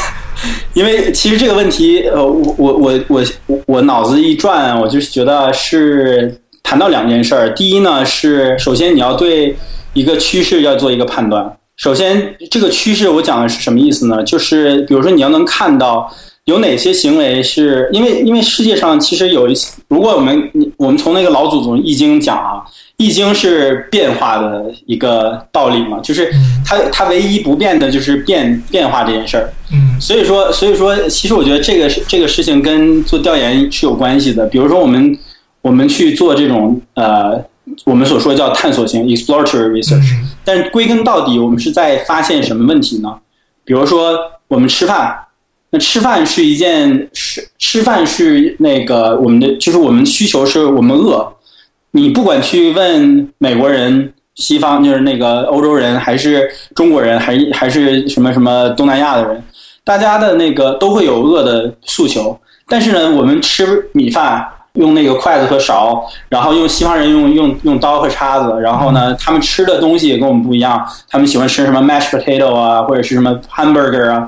因为其实这个问题，呃，我我我我我脑子一转，我就觉得是谈到两件事儿。第一呢，是首先你要对一个趋势要做一个判断。首先，这个趋势我讲的是什么意思呢？就是比如说你要能看到。有哪些行为是因为因为世界上其实有一些，如果我们我们从那个老祖宗易经讲啊，易经是变化的一个道理嘛，就是它它唯一不变的就是变变化这件事儿。嗯，所以说所以说，其实我觉得这个这个事情跟做调研是有关系的。比如说我们我们去做这种呃我们所说叫探索型 exploratory research，但归根到底，我们是在发现什么问题呢？比如说我们吃饭。那吃饭是一件吃吃饭是那个我们的就是我们需求是我们饿。你不管去问美国人、西方就是那个欧洲人，还是中国人，还还是什么什么东南亚的人，大家的那个都会有饿的诉求。但是呢，我们吃米饭用那个筷子和勺，然后用西方人用用用刀和叉子，然后呢，他们吃的东西也跟我们不一样，他们喜欢吃什么 mashed potato 啊，或者是什么 hamburger 啊。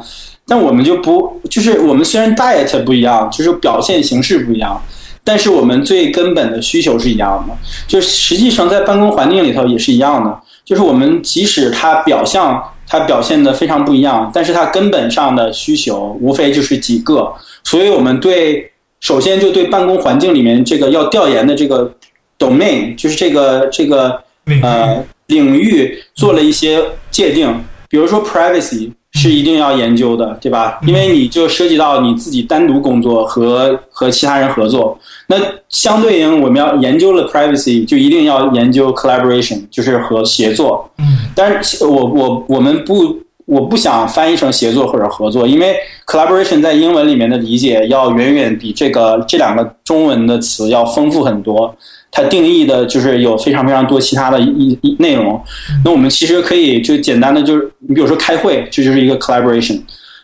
但我们就不，就是我们虽然 diet 不一样，就是表现形式不一样，但是我们最根本的需求是一样的。就实际上在办公环境里头也是一样的，就是我们即使它表象它表现的非常不一样，但是它根本上的需求无非就是几个。所以我们对首先就对办公环境里面这个要调研的这个 domain，就是这个这个呃领域做了一些界定，比如说 privacy 是一定要研究的，对吧？因为你就涉及到你自己单独工作和和其他人合作，那相对应我们要研究了 privacy，就一定要研究 collaboration，就是和协作。嗯，但是我我我们不。我不想翻译成协作或者合作，因为 collaboration 在英文里面的理解要远远比这个这两个中文的词要丰富很多。它定义的就是有非常非常多其他的一一内容。那我们其实可以就简单的就是，你比如说开会，这就是一个 collaboration。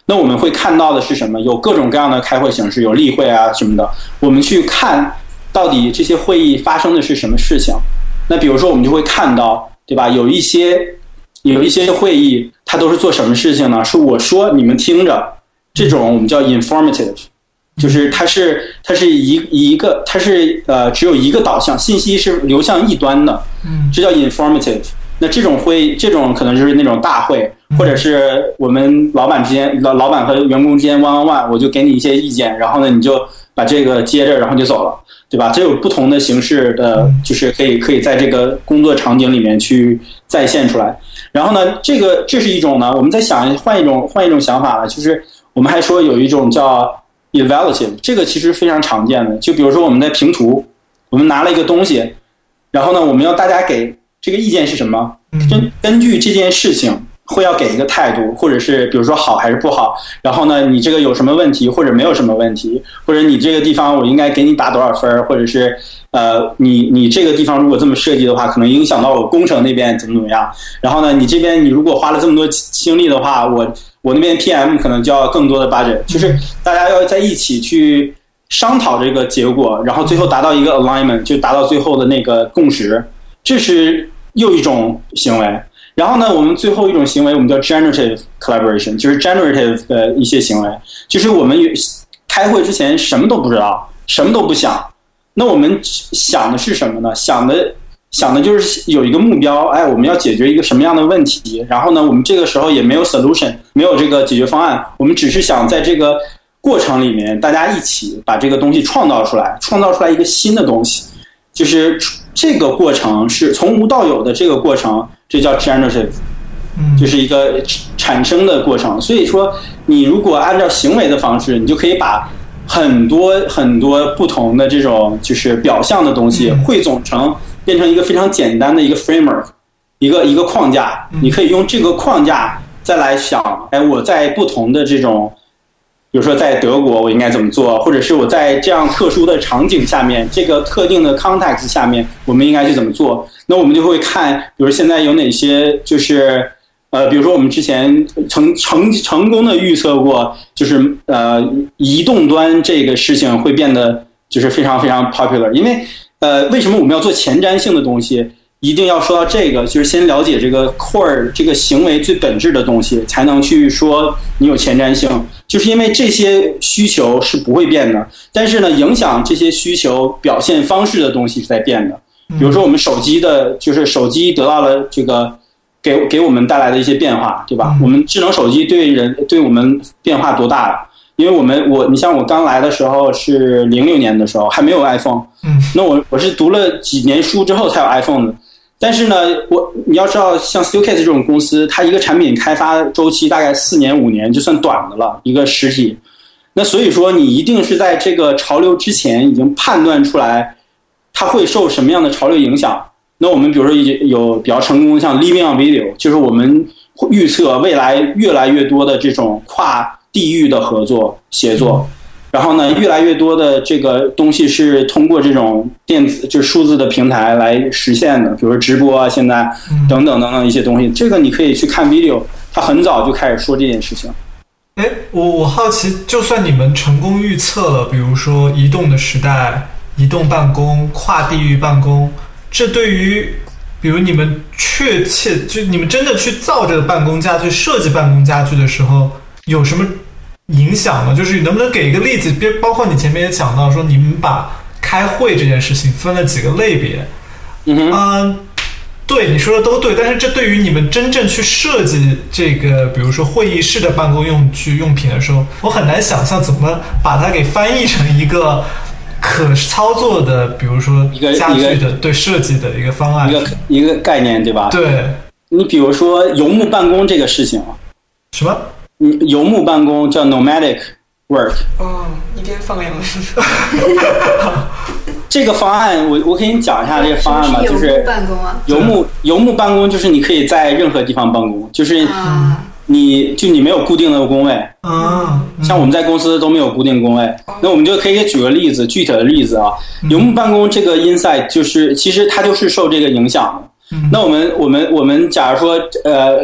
那我们会看到的是什么？有各种各样的开会形式，有例会啊什么的。我们去看到底这些会议发生的是什么事情。那比如说我们就会看到，对吧？有一些有一些会议。它都是做什么事情呢？是我说你们听着，这种我们叫 informative，就是它是它是一一个它是呃只有一个导向，信息是流向一端的，嗯，这叫 informative。那这种会这种可能就是那种大会，或者是我们老板之间老老板和员工之间 one on one，我就给你一些意见，然后呢你就把这个接着，然后就走了，对吧？这有不同的形式的，就是可以可以在这个工作场景里面去再现出来。然后呢，这个这是一种呢，我们在想换一种换一种想法了，就是我们还说有一种叫 evaluative，这个其实非常常见的。就比如说我们在评图，我们拿了一个东西，然后呢，我们要大家给这个意见是什么？根根据这件事情会要给一个态度，或者是比如说好还是不好。然后呢，你这个有什么问题，或者没有什么问题，或者你这个地方我应该给你打多少分儿，或者是。呃，你你这个地方如果这么设计的话，可能影响到我工程那边怎么怎么样。然后呢，你这边你如果花了这么多精力的话，我我那边 PM 可能就要更多的 budget。就是大家要在一起去商讨这个结果，然后最后达到一个 alignment，就达到最后的那个共识。这是又一种行为。然后呢，我们最后一种行为我们叫 generative collaboration，就是 generative 的一些行为，就是我们开会之前什么都不知道，什么都不想。那我们想的是什么呢？想的想的就是有一个目标，哎，我们要解决一个什么样的问题？然后呢，我们这个时候也没有 solution，没有这个解决方案，我们只是想在这个过程里面，大家一起把这个东西创造出来，创造出来一个新的东西。就是这个过程是从无到有的这个过程，这叫 generative，就是一个产生的过程。所以说，你如果按照行为的方式，你就可以把。很多很多不同的这种就是表象的东西汇总成变成一个非常简单的一个 framework，一个一个框架。你可以用这个框架再来想，哎，我在不同的这种，比如说在德国我应该怎么做，或者是我在这样特殊的场景下面，这个特定的 context 下面，我们应该去怎么做？那我们就会看，比如现在有哪些就是。呃，比如说我们之前成成成功的预测过，就是呃，移动端这个事情会变得就是非常非常 popular。因为呃，为什么我们要做前瞻性的东西？一定要说到这个，就是先了解这个 core 这个行为最本质的东西，才能去说你有前瞻性。就是因为这些需求是不会变的，但是呢，影响这些需求表现方式的东西是在变的。比如说我们手机的，就是手机得到了这个。给给我们带来的一些变化，对吧？我们智能手机对人对我们变化多大？因为我们我你像我刚来的时候是零六年的时候还没有 iPhone，嗯，那我我是读了几年书之后才有 iPhone 的。但是呢，我你要知道，像 Steelcase 这种公司，它一个产品开发周期大概四年五年就算短的了，一个实体。那所以说，你一定是在这个潮流之前已经判断出来，它会受什么样的潮流影响。那我们比如说有有比较成功的，像 Living on Video，就是我们预测未来越来越多的这种跨地域的合作协作。然后呢，越来越多的这个东西是通过这种电子就是数字的平台来实现的，比如说直播啊，现在等等等等一些东西。这个你可以去看 video，他很早就开始说这件事情。哎，我我好奇，就算你们成功预测了，比如说移动的时代、移动办公、跨地域办公，这对于比如你们确切就你们真的去造这个办公家具、设计办公家具的时候，有什么？影响呢？就是能不能给一个例子？别包括你前面也讲到说，你们把开会这件事情分了几个类别。嗯，对，你说的都对。但是这对于你们真正去设计这个，比如说会议室的办公用具用品的时候，我很难想象怎么把它给翻译成一个可操作的，比如说一个家具的对设计的一个方案，一个一个概念，对吧？对。你比如说游牧办公这个事情，什么？游牧办公叫 nomadic work。哦，一边放羊。这个方案，我我给你讲一下这个方案吧，就是游牧办公啊。游牧游牧办公就是你可以在任何地方办公，就是你就你没有固定的工位啊。像我们在公司都没有固定工位，那我们就可以举个例子，具体的例子啊。游牧办公这个 insight 就是其实它就是受这个影响的。那我们我们我们假如说呃。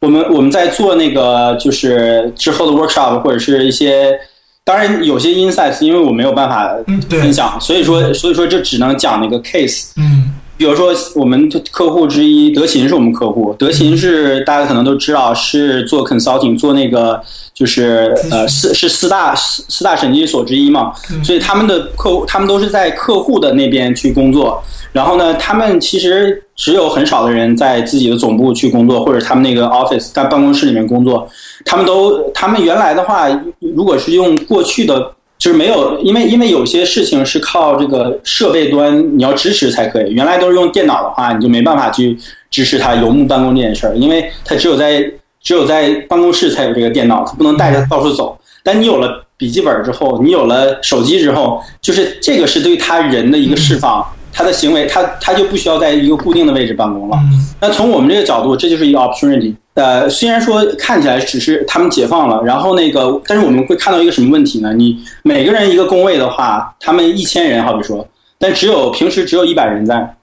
我们我们在做那个就是之后的 workshop 或者是一些，当然有些 insights，因为我没有办法分享，所以说所以说就只能讲那个 case。嗯，比如说我们客户之一德勤是我们客户，德勤是大家可能都知道是做 consulting 做那个就是呃四是四大四四大审计所之一嘛，所以他们的客户他们都是在客户的那边去工作。然后呢，他们其实只有很少的人在自己的总部去工作，或者他们那个 office 在办公室里面工作。他们都，他们原来的话，如果是用过去的，就是没有，因为因为有些事情是靠这个设备端你要支持才可以。原来都是用电脑的话，你就没办法去支持它游牧办公这件事儿，因为它只有在只有在办公室才有这个电脑，它不能带着到处走。但你有了笔记本之后，你有了手机之后，就是这个是对他人的一个释放。他的行为，他他就不需要在一个固定的位置办公了。那从我们这个角度，这就是一个 opportunity。呃，虽然说看起来只是他们解放了，然后那个，但是我们会看到一个什么问题呢？你每个人一个工位的话，他们一千人，好比说，但只有平时只有一百人在，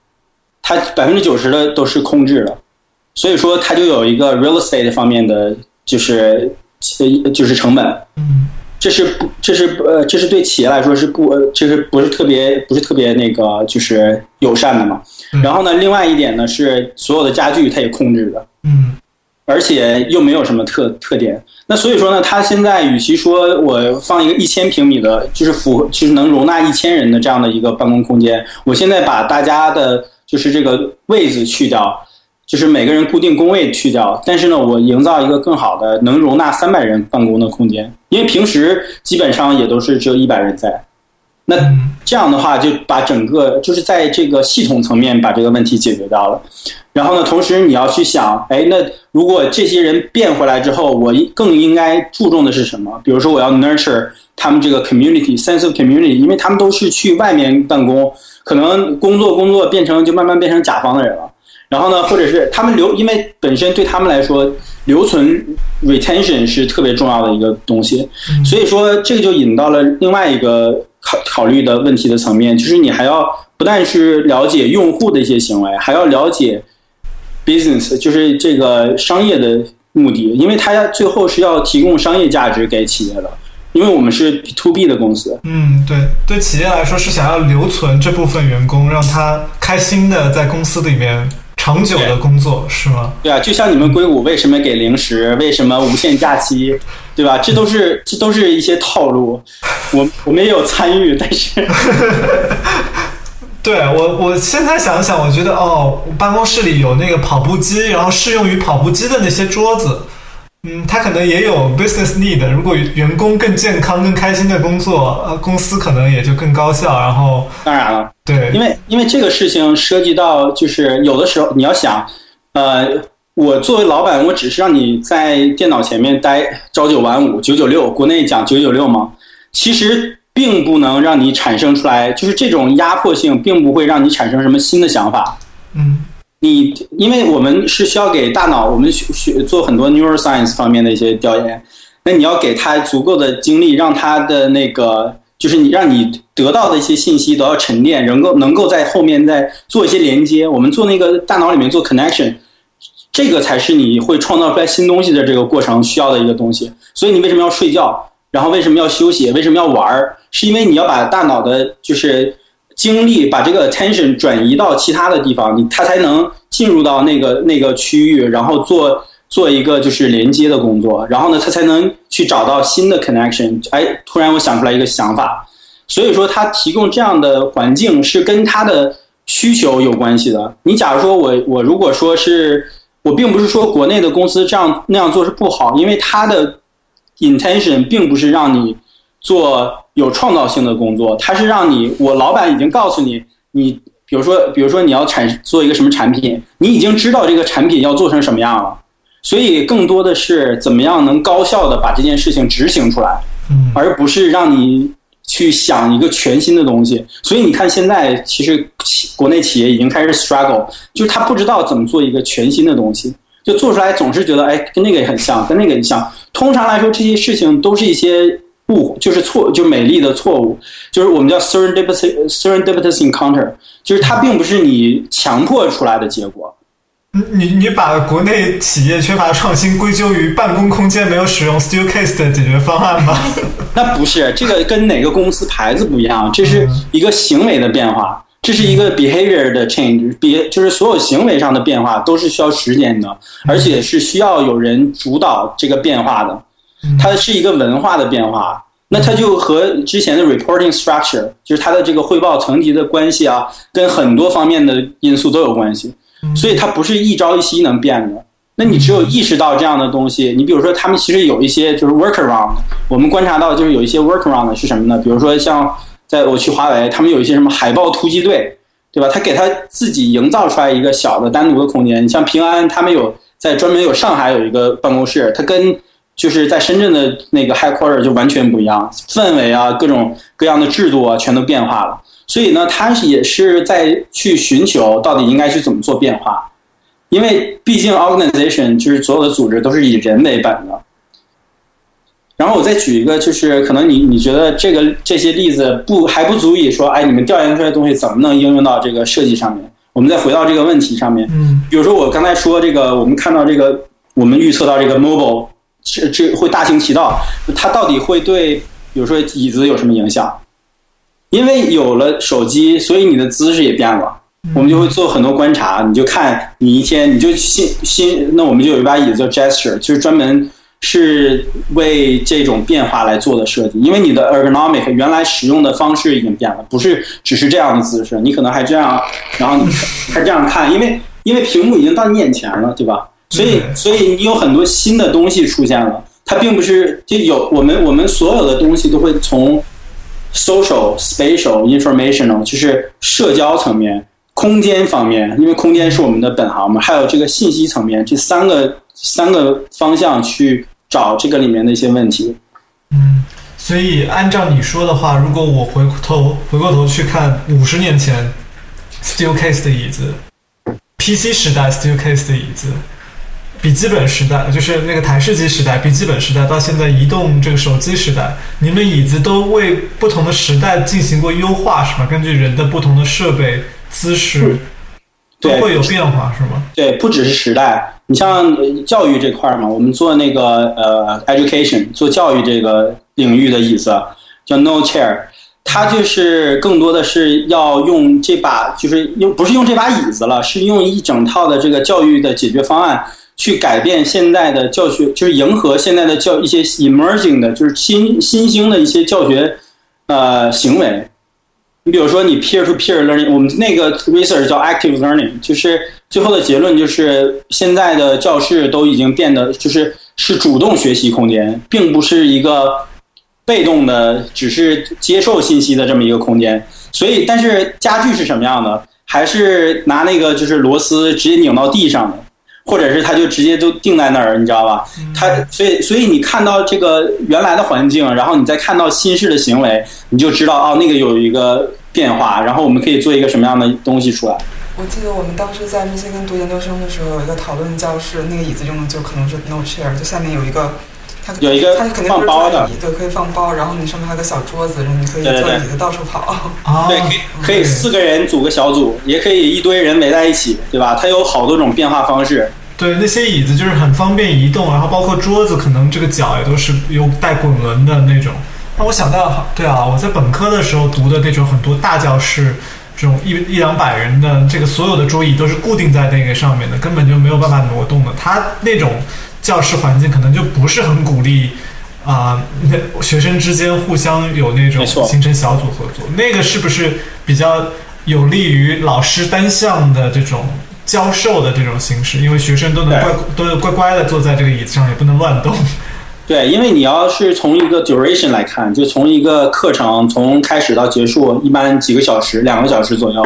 他百分之九十的都是空置的，所以说它就有一个 real estate 方面的就是呃就是成本。嗯。这是不，这是呃，这是对企业来说是不，这是不是特别不是特别那个就是友善的嘛？然后呢，另外一点呢是所有的家具它也控制的，嗯，而且又没有什么特特点。那所以说呢，它现在与其说我放一个一千平米的，就是符合，就是能容纳一千人的这样的一个办公空间，我现在把大家的就是这个位子去掉。就是每个人固定工位去掉，但是呢，我营造一个更好的能容纳三百人办公的空间，因为平时基本上也都是只有一百人在。那这样的话，就把整个就是在这个系统层面把这个问题解决掉了。然后呢，同时你要去想，哎，那如果这些人变回来之后，我更应该注重的是什么？比如说，我要 nurture 他们这个 community sense of community，因为他们都是去外面办公，可能工作工作变成就慢慢变成甲方的人了。然后呢，或者是他们留，因为本身对他们来说，留存 retention 是特别重要的一个东西，所以说这个就引到了另外一个考考虑的问题的层面，就是你还要不但是了解用户的一些行为，还要了解 business，就是这个商业的目的，因为它最后是要提供商业价值给企业的，因为我们是 to B 的公司。嗯，对，对企业来说是想要留存这部分员工，让他开心的在公司里面。长久的工作是吗？对啊，就像你们硅谷为什么给零食，为什么无限假期，对吧？这都是这都是一些套路。我我们也有参与，但是，对我我现在想想，我觉得哦，办公室里有那个跑步机，然后适用于跑步机的那些桌子。嗯，他可能也有 business need。如果员工更健康、更开心的工作，呃，公司可能也就更高效。然后，当然了，对，因为因为这个事情涉及到，就是有的时候你要想，呃，我作为老板，我只是让你在电脑前面待朝九晚五、九九六，国内讲九九六嘛？其实并不能让你产生出来，就是这种压迫性，并不会让你产生什么新的想法。嗯。你因为我们是需要给大脑，我们学学做很多 neuroscience 方面的一些调研。那你要给他足够的精力，让他的那个就是你让你得到的一些信息都要沉淀，能够能够在后面再做一些连接。我们做那个大脑里面做 connection，这个才是你会创造出来新东西的这个过程需要的一个东西。所以你为什么要睡觉？然后为什么要休息？为什么要玩儿？是因为你要把大脑的就是精力把这个 attention 转移到其他的地方，你他才能进入到那个那个区域，然后做做一个就是连接的工作，然后呢，他才能去找到新的 connection。哎，突然我想出来一个想法，所以说他提供这样的环境是跟他的需求有关系的。你假如说我我如果说是我并不是说国内的公司这样那样做是不好，因为他的 intention 并不是让你做有创造性的工作，它是让你我老板已经告诉你，你比如说比如说你要产做一个什么产品，你已经知道这个产品要做成什么样了，所以更多的是怎么样能高效的把这件事情执行出来，嗯而不是让你去想一个全新的东西。所以你看，现在其实企国内企业已经开始 struggle，就是他不知道怎么做一个全新的东西，就做出来总是觉得哎跟那个也很像，跟那个很像。通常来说，这些事情都是一些误，就是错，就美丽的错误，就是我们叫 serendipitous serendipitous encounter，就是它并不是你强迫出来的结果。你你把国内企业缺乏创新归咎于办公空间没有使用 Steelcase 的解决方案吗？那不是，这个跟哪个公司牌子不一样，这是一个行为的变化，这是一个 behavior 的 change，别就是所有行为上的变化都是需要时间的，而且是需要有人主导这个变化的，它是一个文化的变化。那它就和之前的 reporting structure，就是它的这个汇报层级的关系啊，跟很多方面的因素都有关系，所以它不是一朝一夕能变的。那你只有意识到这样的东西，你比如说他们其实有一些就是 workaround，我们观察到就是有一些 workaround 是什么呢？比如说像在我去华为，他们有一些什么海豹突击队，对吧？他给他自己营造出来一个小的单独的空间。你像平安，他们有在专门有上海有一个办公室，他跟就是在深圳的那个 headquarter 就完全不一样，氛围啊，各种各样的制度啊，全都变化了。所以呢，他也是在去寻求到底应该去怎么做变化。因为毕竟 organization 就是所有的组织都是以人为本的。然后我再举一个，就是可能你你觉得这个这些例子不还不足以说，哎，你们调研出来的东西怎么能应用到这个设计上面？我们再回到这个问题上面，嗯比如说我刚才说这个，我们看到这个，我们预测到这个 mobile 这这会大行其道，它到底会对比如说椅子有什么影响？因为有了手机，所以你的姿势也变了。我们就会做很多观察，你就看你一天，你就新新，那我们就有一把椅子叫 Gesture，就是专门是为这种变化来做的设计。因为你的 ergonomic 原来使用的方式已经变了，不是只是这样的姿势，你可能还这样，然后你还这样看，因为因为屏幕已经到你眼前了，对吧？所以所以你有很多新的东西出现了，它并不是就有我们我们所有的东西都会从 social、spatial、informational，就是社交层面、空间方面，因为空间是我们的本行嘛，还有这个信息层面，这三个三个方向去找这个里面的一些问题。嗯，所以按照你说的话，如果我回头回过头去看五十年前 Steelcase 的椅子，PC 时代 Steelcase 的椅子，笔记本时代就是那个台式机时代，笔记本时代到现在移动这个手机时代，你们椅子都为不同的时代进行过优化，是吗？根据人的不同的设备姿势，都会有变化，是吗？对，不只是时代，你像呃教育这块儿嘛，我们做那个呃 education 做教育这个领域的椅子叫 No Chair，它就是更多的是要用这把，就是用不是用这把椅子了，是用一整套的这个教育的解决方案去改变现在的教学，就是迎合现在的教一些 emerging 的，就是新新兴的一些教学呃行为。你比如说，你 peer to peer learning，我们那个 research 叫 active learning，就是最后的结论就是，现在的教室都已经变得就是是主动学习空间，并不是一个被动的，只是接受信息的这么一个空间。所以，但是家具是什么样的？还是拿那个就是螺丝直接拧到地上的，或者是它就直接就定在那儿，你知道吧？它所以所以你看到这个原来的环境，然后你再看到新式的行为，你就知道哦，那个有一个变化，然后我们可以做一个什么样的东西出来。我记得我们当时在密歇根读研究生的时候，有一个讨论教室，那个椅子用的就可能是 no chair，就下面有一个，它有一个它肯定是放包的，对，可以放包，然后你上面还有个小桌子，然后你可以坐椅子到处跑。啊，对，可以可以四个人组个小组，也可以一堆人围在一起，对吧？它有好多种变化方式。对，那些椅子就是很方便移动，然后包括桌子，可能这个脚也都是有带滚轮的那种。那我想到，对啊，我在本科的时候读的那种很多大教室，这种一一两百人的，这个所有的桌椅都是固定在那个上面的，根本就没有办法挪动的。它那种教室环境可能就不是很鼓励啊、那学生之间互相有那种形成小组合作。那个是不是比较有利于老师单向的这种教授的这种形式？因为学生都能乖都是乖乖的坐在这个椅子上，也不能乱动。对，因为你要是从一个 duration 来看，就从一个课程从开始到结束，一般几个小时，两个小时左右，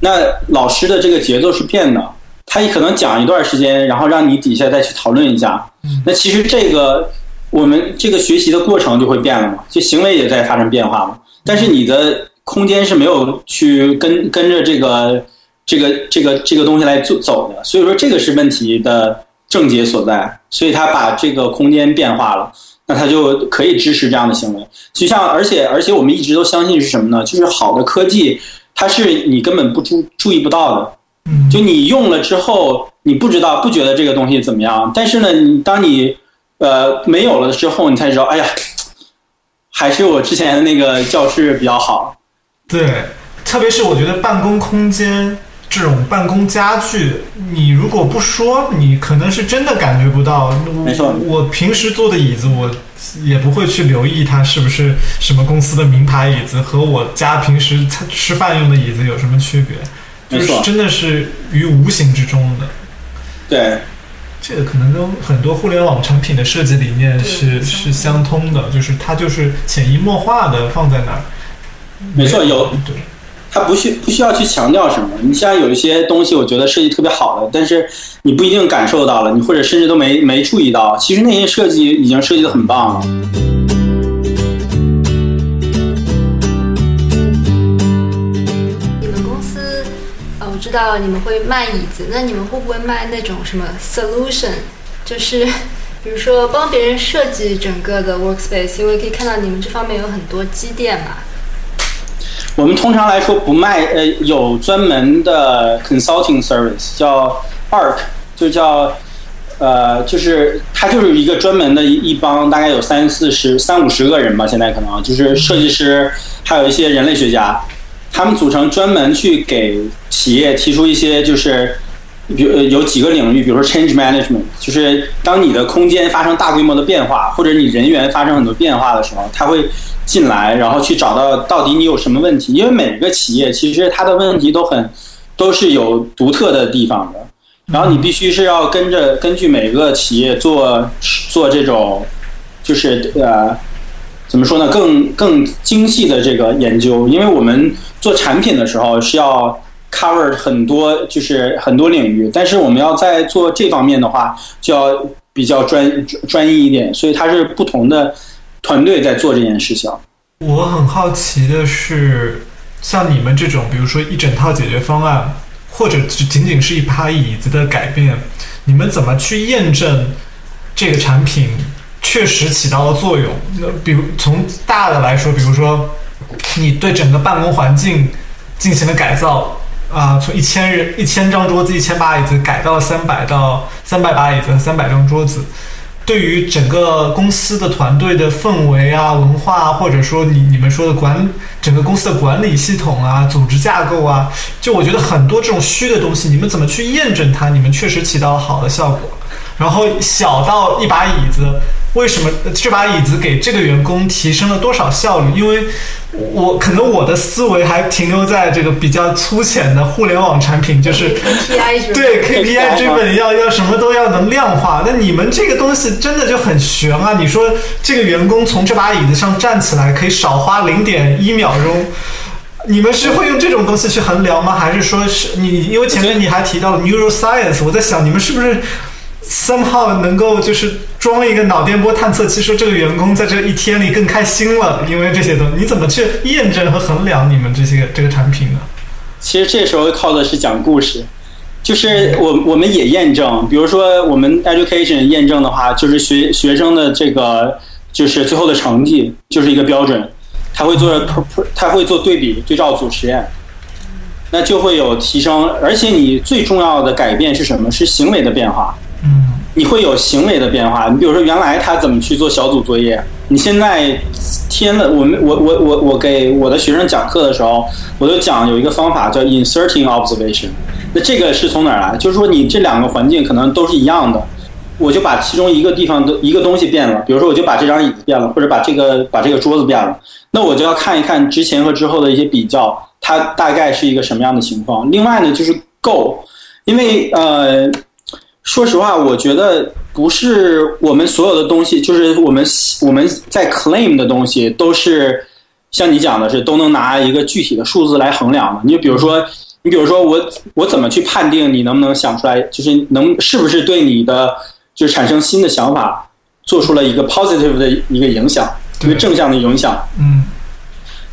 那老师的这个节奏是变的，他也可能讲一段时间，然后让你底下再去讨论一下。那其实这个我们这个学习的过程就会变了嘛，就行为也在发生变化嘛，但是你的空间是没有去跟跟着这个这个这个这个东西来走走的，所以说这个是问题的症结所在，所以他把这个空间变化了，那他就可以支持这样的行为。就像而且而且我们一直都相信是什么呢？就是好的科技，它是你根本不注注意不到的，嗯，就你用了之后，你不知道不觉得这个东西怎么样，但是呢，你当你呃没有了之后，你才知道，哎呀，还是我之前的那个教室比较好。对，特别是我觉得办公空间这种办公家具，你如果不说，你可能是真的感觉不到。没错我平时坐的椅子，我也不会去留意它是不是什么公司的名牌椅子，和我家平时吃饭用的椅子有什么区别？就是没错真的是于无形之中的。对，这个可能跟很多互联网产品的设计理念是是相通的，就是它就是潜移默化的放在那儿。没错有对。它不需不需要去强调什么。你像有一些东西，我觉得设计特别好的，但是你不一定感受到了，你或者甚至都没没注意到，其实那些设计已经设计的很棒了。你们公司，呃，我知道你们会卖椅子，那你们会不会卖那种什么 solution？就是比如说帮别人设计整个的 workspace，因为可以看到你们这方面有很多积淀嘛。我们通常来说不卖，呃，有专门的 consulting service 叫 ARC，就叫呃，就是它就是一个专门的一一帮，大概有三四十、三五十个人吧，现在可能就是设计师，还有一些人类学家，他们组成专门去给企业提出一些就是。比如呃有几个领域，比如说 change management，就是当你的空间发生大规模的变化，或者你人员发生很多变化的时候，他会进来，然后去找到到底你有什么问题。因为每个企业其实它的问题都很都是有独特的地方的，然后你必须是要跟着根据每个企业做做这种就是呃怎么说呢，更更精细的这个研究，因为我们做产品的时候是要 cover 很多就是很多领域，但是我们要在做这方面的话，就要比较专专一一点，所以它是不同的团队在做这件事情。我很好奇的是，像你们这种，比如说一整套解决方案，或者只仅仅是一把椅子的改变，你们怎么去验证这个产品确实起到了作用？那比如从大的来说，比如说你对整个办公环境进行了改造。啊，从一千人、一千张桌子、一千把椅子改到了三百到三百把椅子和三百张桌子，对于整个公司的团队的氛围啊、文化，或者说你你们说的管整个公司的管理系统啊、组织架构啊，就我觉得很多这种虚的东西，你们怎么去验证它？你们确实起到了好的效果。然后小到一把椅子，为什么这把椅子给这个员工提升了多少效率？因为我可能我的思维还停留在这个比较粗浅的互联网产品，就是 KPI？对 KPI 追本要要什么都要能量化，那你们这个东西真的就很悬啊！你说这个员工从这把椅子上站起来可以少花零点一秒钟，你们是会用这种东西去衡量吗？还是说是你因为前面你还提到了 neuroscience，我在想你们是不是 somehow 能够就是装一个脑电波探测器，说这个员工在这一天里更开心了，因为这些东西，你怎么去验证和衡量你们这些这个产品呢？其实这时候靠的是讲故事，就是我我们也验证，比如说我们 education 验证的话，就是学学生的这个就是最后的成绩就是一个标准，他会做他会做对比对照组实验，那就会有提升，而且你最重要的改变是什么？是行为的变化。你会有行为的变化。你比如说，原来他怎么去做小组作业，你现在添了我们我我我我给我的学生讲课的时候，我就讲有一个方法叫 inserting observation。那这个是从哪儿来？就是说你这两个环境可能都是一样的，我就把其中一个地方的一个东西变了，比如说我就把这张椅子变了，或者把这个把这个桌子变了，那我就要看一看之前和之后的一些比较，它大概是一个什么样的情况。另外呢，就是 go，因为呃。说实话，我觉得不是我们所有的东西，就是我们我们在 claim 的东西，都是像你讲的是都能拿一个具体的数字来衡量的。你就比如说，你比如说我我怎么去判定你能不能想出来，就是能是不是对你的就是产生新的想法，做出了一个 positive 的一个影响，一个正向的影响。嗯，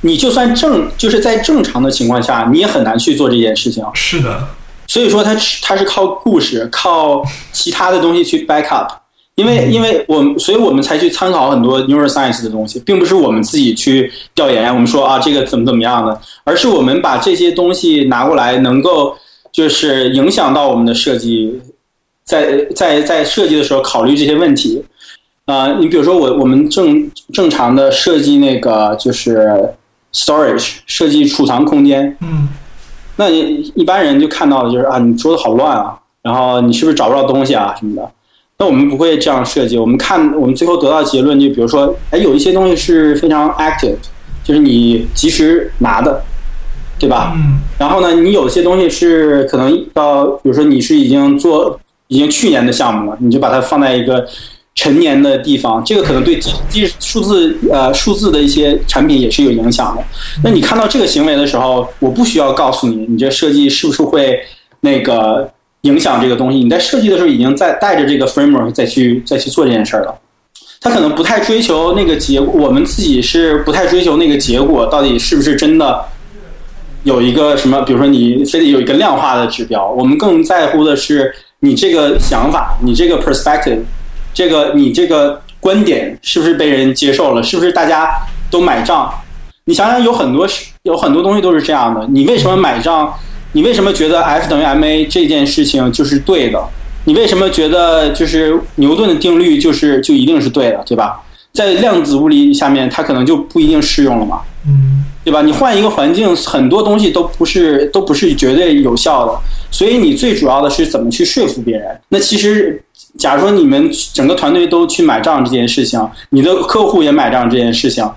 你就算正就是在正常的情况下，你也很难去做这件事情。是的，所以说它它是靠故事，靠其他的东西去 back up，因为因为我们，所以我们才去参考很多 neuroscience 的东西，并不是我们自己去调研，我们说啊这个怎么怎么样的，而是我们把这些东西拿过来，能够就是影响到我们的设计，在在在设计的时候考虑这些问题。啊、你比如说我我们正正常的设计那个就是 storage 设计储藏空间，嗯那你一般人就看到的就是啊，你桌子好乱啊，然后你是不是找不到东西啊什么的？那我们不会这样设计，我们看我们最后得到的结论，就比如说，哎，有一些东西是非常 active，就是你及时拿的，对吧？嗯然后呢，你有些东西是可能到，比如说你是已经做已经去年的项目了，你就把它放在一个陈年的地方，这个可能对基基数字呃数字的一些产品也是有影响的。那你看到这个行为的时候，我不需要告诉你，你这设计是不是会那个影响这个东西？你在设计的时候已经在带着这个 framework 再去再去做这件事儿了。他可能不太追求那个结果，我们自己是不太追求那个结果到底是不是真的有一个什么，比如说你非得有一个量化的指标，我们更在乎的是你这个想法，你这个 perspective，这个你这个观点是不是被人接受了，是不是大家都买账？你想想，有很多是有很多东西都是这样的，你为什么买账？你为什么觉得 F 等于 ma 这件事情就是对的？你为什么觉得就是牛顿的定律就是就一定是对的，对吧？在量子物理下面，它可能就不一定适用了嘛。嗯对吧？你换一个环境，很多东西都不是都不是绝对有效的，所以你最主要的是怎么去说服别人。那其实，假如说你们整个团队都去买账这件事情，你的客户也买账这件事情，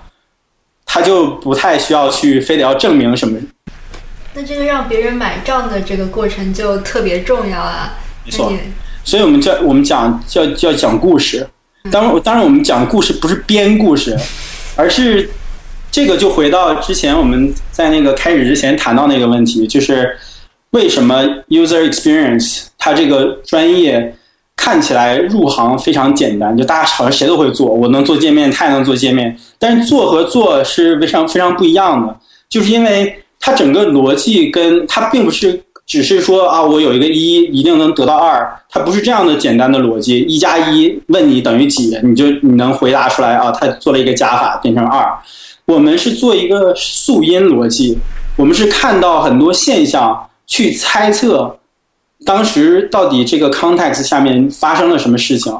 他就不太需要去非得要证明什么。那这个让别人买账的这个过程就特别重要啊。没错所以我们叫我们讲叫叫讲故事。当然，当然我们讲故事不是编故事，而是这个就回到之前我们在那个开始之前谈到那个问题，就是为什么 user experience 它这个专业看起来入行非常简单，就大家好像谁都会做，我能做界面，他也能做界面，但是做和做是非常非常不一样的，就是因为它整个逻辑跟它并不是只是说啊，我有一个一一定能得到二，它不是这样的简单的逻辑，一加一问你等于几，你就你能回答出来啊，它做了一个加法变成二。我们是做一个素因逻辑，我们是看到很多现象去猜测当时到底这个 context 下面发生了什么事情，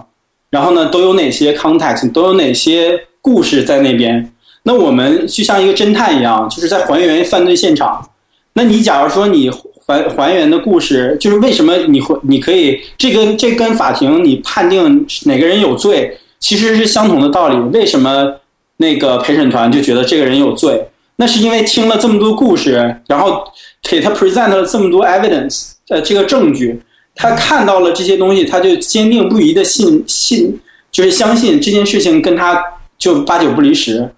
然后呢都有哪些 context，都有哪些故事在那边。那我们就像一个侦探一样，就是在还原犯罪现场。那你假如说你还还原的故事，就是为什么你会你可以这跟这跟法庭你判定哪个人有罪，其实是相同的道理。为什么那个陪审团就觉得这个人有罪？那是因为听了这么多故事，然后给他 present 了这么多 evidence，呃，这个证据，他看到了这些东西，他就坚定不移的信信，就是相信这件事情跟他就八九不离十。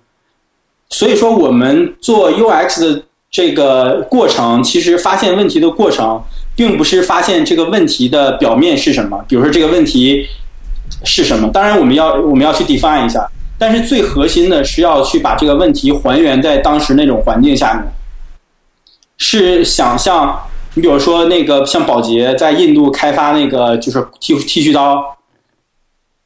所以说，我们做 UX 的这个过程，其实发现问题的过程，并不是发现这个问题的表面是什么，比如说这个问题是什么。当然，我们要我们要去 define 一下，但是最核心的是要去把这个问题还原在当时那种环境下面，是想象你比如说那个像宝洁在印度开发那个就是剃剃须刀，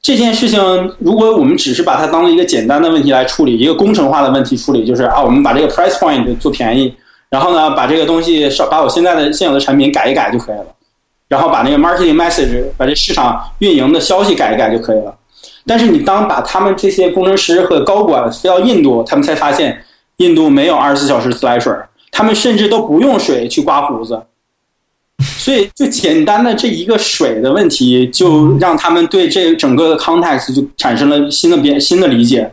这件事情，如果我们只是把它当做一个简单的问题来处理，一个工程化的问题处理，就是啊，我们把这个 price point 做便宜，然后呢，把这个东西少把我现在的现有的产品改一改就可以了，然后把那个 marketing message 把这市场运营的消息改一改就可以了。但是你当把他们这些工程师和高管飞到印度，他们才发现印度没有二十四小时自来水，他们甚至都不用水去刮胡子。所以，就简单的这一个水的问题，就让他们对这整个的 context 就产生了新的变新的理解。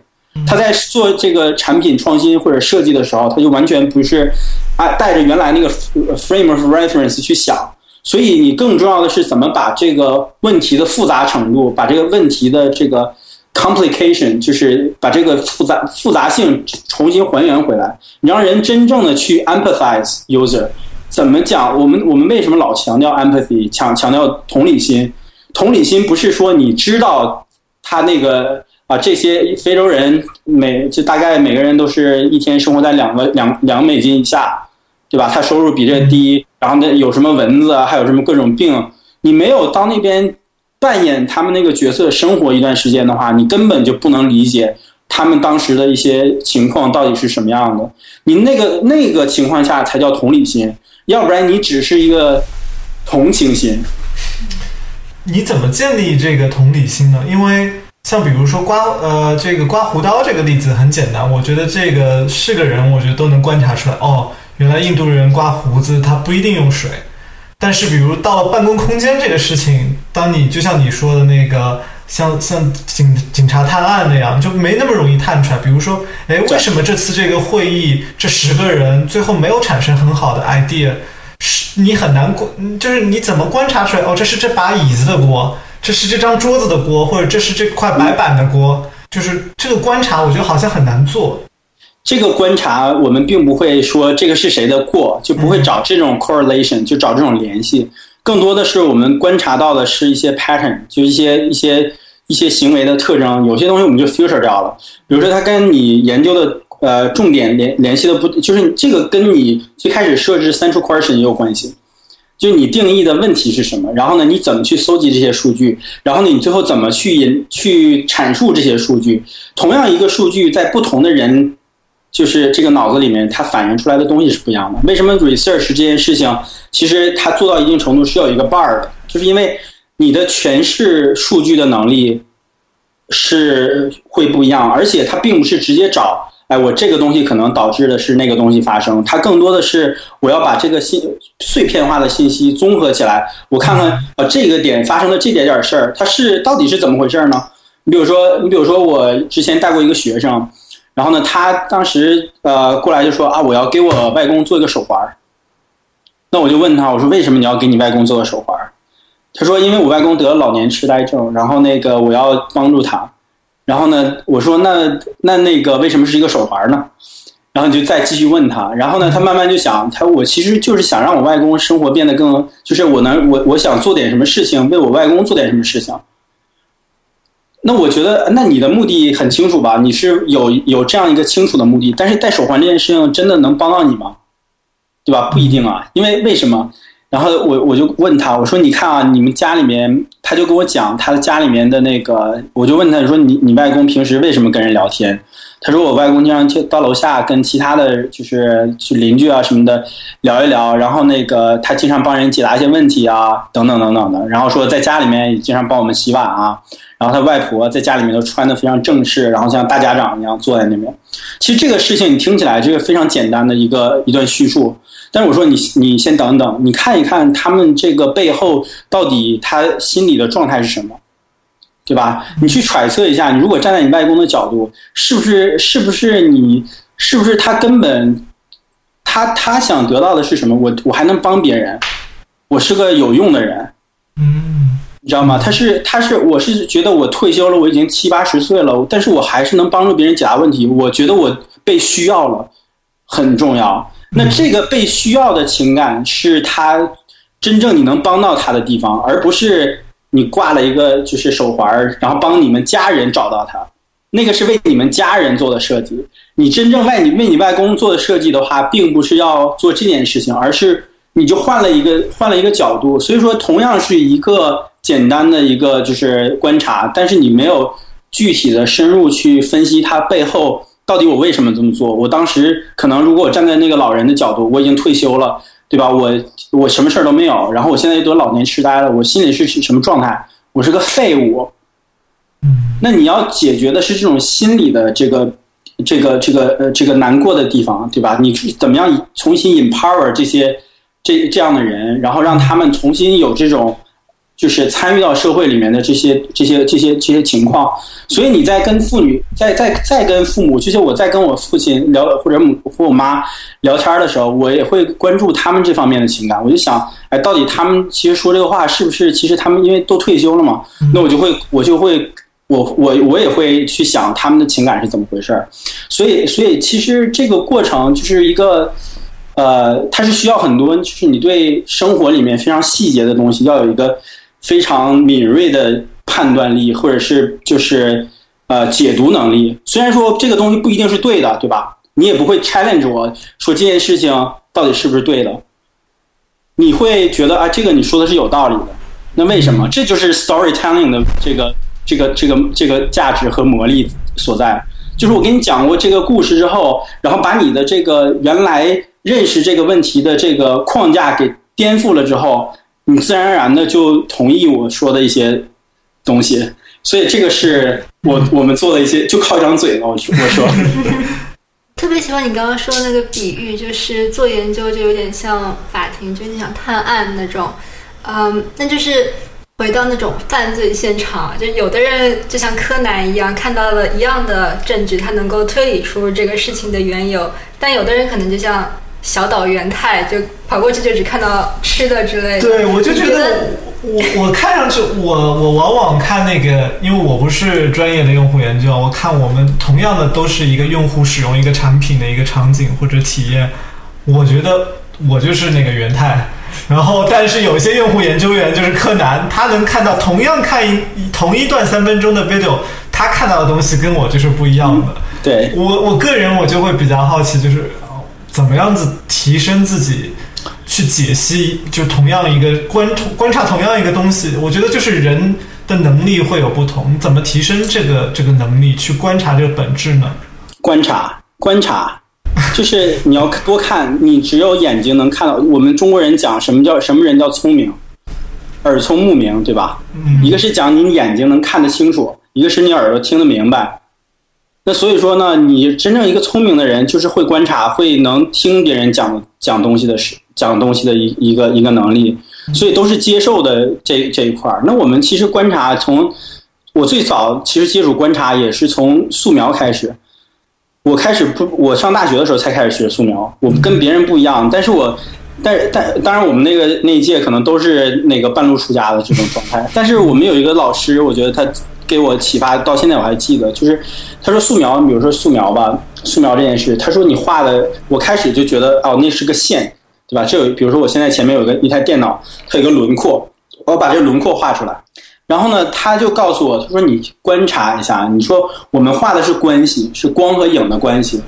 他在做这个产品创新或者设计的时候，他就完全不是啊带着原来那个 frame of reference 去想。所以，你更重要的是怎么把这个问题的复杂程度，把这个问题的这个 complication，就是把这个复杂复杂性重新还原回来，你让人真正的去 empathize user。怎么讲？我们我们为什么老强调 empathy，强强调同理心？同理心不是说你知道他那个啊，这些非洲人每就大概每个人都是一天生活在两个两两美金以下，对吧？他收入比这低，然后那有什么蚊子啊，还有什么各种病？你没有到那边扮演他们那个角色生活一段时间的话，你根本就不能理解他们当时的一些情况到底是什么样的。你那个那个情况下才叫同理心。要不然你只是一个同情心。你怎么建立这个同理心呢？因为像比如说刮呃这个刮胡刀这个例子很简单，我觉得这个是个人，我觉得都能观察出来。哦，原来印度人刮胡子他不一定用水。但是比如到了办公空间这个事情，当你就像你说的那个。像像警警察探案那样，就没那么容易探出来。比如说，哎，为什么这次这个会议这十个人最后没有产生很好的 idea？是你很难观，就是你怎么观察出来？哦，这是这把椅子的锅，这是这张桌子的锅，或者这是这块白板的锅。就是这个观察，我觉得好像很难做。这个观察，我们并不会说这个是谁的过，就不会找这种 correlation，就找这种联系。更多的是我们观察到的是一些 pattern，就一些一些。一些行为的特征，有些东西我们就 filter 掉了。比如说，它跟你研究的呃重点联联系的不，就是这个跟你最开始设置 central question 也有关系。就你定义的问题是什么，然后呢，你怎么去搜集这些数据，然后呢，你最后怎么去引去阐述这些数据。同样一个数据，在不同的人就是这个脑子里面，它反映出来的东西是不一样的。为什么 research 这件事情，其实它做到一定程度是有一个 bar 的，就是因为。你的诠释数据的能力是会不一样，而且它并不是直接找，哎，我这个东西可能导致的是那个东西发生，它更多的是我要把这个信碎片化的信息综合起来，我看看啊 这个点发生的这点点事儿，它是到底是怎么回事呢？你比如说，你比如说我之前带过一个学生，然后呢，他当时呃过来就说啊，我要给我外公做一个手环，那我就问他，我说为什么你要给你外公做个手环？他说：“因为我外公得了老年痴呆症，然后那个我要帮助他，然后呢，我说那那那个为什么是一个手环呢？然后你就再继续问他，然后呢，他慢慢就想，他我其实就是想让我外公生活变得更，就是我能我我想做点什么事情，为我外公做点什么事情。那我觉得，那你的目的很清楚吧？你是有有这样一个清楚的目的，但是戴手环这件事情真的能帮到你吗？对吧？不一定啊，因为为什么？”然后我我就问他，我说你看啊，你们家里面，他就跟我讲他的家里面的那个，我就问他说你你外公平时为什么跟人聊天？他说我外公经常去到楼下跟其他的就是去邻居啊什么的聊一聊，然后那个他经常帮人解答一些问题啊等等等等的，然后说在家里面也经常帮我们洗碗啊，然后他外婆在家里面都穿的非常正式，然后像大家长一样坐在那边。其实这个事情你听起来这个非常简单的一个一段叙述。但是我说你你先等等，你看一看他们这个背后到底他心里的状态是什么，对吧？你去揣测一下，你如果站在你外公的角度，是不是是不是你是不是他根本他他想得到的是什么？我我还能帮别人，我是个有用的人，嗯，你知道吗？他是他是我是觉得我退休了，我已经七八十岁了，但是我还是能帮助别人解答问题，我觉得我被需要了，很重要。那这个被需要的情感是他真正你能帮到他的地方，而不是你挂了一个就是手环，然后帮你们家人找到他。那个是为你们家人做的设计。你真正为你为你外公做的设计的话，并不是要做这件事情，而是你就换了一个换了一个角度。所以说，同样是一个简单的一个就是观察，但是你没有具体的深入去分析它背后到底我为什么这么做。我当时可能如果我站在那个老人的角度，我已经退休了，对吧？我我什么事儿都没有，然后我现在又得老年痴呆了，我心里是什么状态？我是个废物。那你要解决的是这种心理的这个、这个、这个呃这个难过的地方，对吧？你怎么样重新 empower 这些这这样的人，然后让他们重新有这种就是参与到社会里面的这些这些这些这些情况。所以你在跟妇女在在在跟父母，就像我在跟我父亲聊或者母和我妈聊天的时候，我也会关注他们这方面的情感。我就想，哎，到底他们其实说这个话是不是？其实他们因为都退休了嘛，那我就会我就会。我我我也会去想他们的情感是怎么回事儿，所以所以其实这个过程就是一个，呃，它是需要很多，就是你对生活里面非常细节的东西要有一个非常敏锐的判断力，或者是就是呃解读能力。虽然说这个东西不一定是对的，对吧？你也不会 challenge 我说这件事情到底是不是对的，你会觉得啊，这个你说的是有道理的。那为什么？这就是 storytelling 的这个。这个这个这个价值和魔力所在，就是我给你讲过这个故事之后，然后把你的这个原来认识这个问题的这个框架给颠覆了之后，你自然而然的就同意我说的一些东西。所以这个是我我们做的一些，就靠一张嘴嘛。我我说，特别喜欢你刚刚说的那个比喻，就是做研究就有点像法庭，就你想探案那种，嗯，那就是。回到那种犯罪现场，就有的人就像柯南一样，看到了一样的证据，他能够推理出这个事情的缘由；但有的人可能就像小岛元太，就跑过去就只看到吃的之类的。对，我就觉得我我看上去，我我往往看那个，因为我不是专业的用户研究，我看我们同样的都是一个用户使用一个产品的一个场景或者体验，我觉得我就是那个元太。然后，但是有些用户研究员就是柯南，他能看到同样看一同一段三分钟的 video，他看到的东西跟我就是不一样的。对我我个人我就会比较好奇，就是怎么样子提升自己去解析，就同样一个观观察同样一个东西，我觉得就是人的能力会有不同，怎么提升这个这个能力去观察这个本质呢？观察，观察。就是你要多看，你只有眼睛能看到。我们中国人讲什么叫什么人叫聪明，耳聪目明，对吧？嗯一个是讲你眼睛能看得清楚，一个是你耳朵听得明白。那所以说呢，你真正一个聪明的人，就是会观察，会能听别人讲讲东西的事，讲东西的一一个一个能力。所以都是接受的这这一块儿。那我们其实观察，从我最早其实接触观察也是从素描开始。我开始不，我上大学的时候才开始学素描。我跟别人不一样，但是我，但但当然，我们那个那一届可能都是那个半路出家的这种状态。但是我们有一个老师，我觉得他给我启发，到现在我还记得，就是他说素描，比如说素描吧，素描这件事，他说你画的，我开始就觉得哦，那是个线，对吧？这有，比如说我现在前面有个一台电脑，它有个轮廓，我把这轮廓画出来。然后呢，他就告诉我，他说：“你观察一下，你说我们画的是关系，是光和影的关系，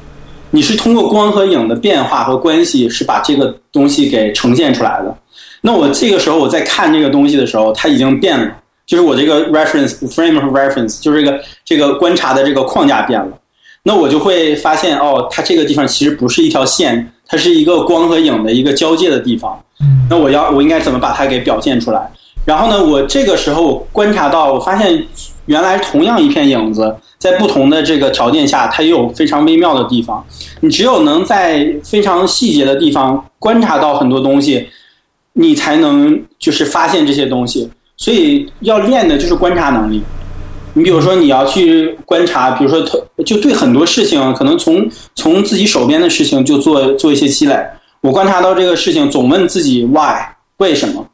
你是通过光和影的变化和关系，是把这个东西给呈现出来的。那我这个时候我在看这个东西的时候，它已经变了，就是我这个 reference frame of reference，就是这个这个观察的这个框架变了。那我就会发现，哦，它这个地方其实不是一条线，它是一个光和影的一个交界的地方。那我要我应该怎么把它给表现出来？”然后呢，我这个时候观察到，我发现原来同样一片影子，在不同的这个条件下，它也有非常微妙的地方。你只有能在非常细节的地方观察到很多东西，你才能就是发现这些东西。所以要练的就是观察能力。你比如说，你要去观察，比如说，就对很多事情，可能从从自己手边的事情就做做一些积累。我观察到这个事情，总问自己 why 为什么。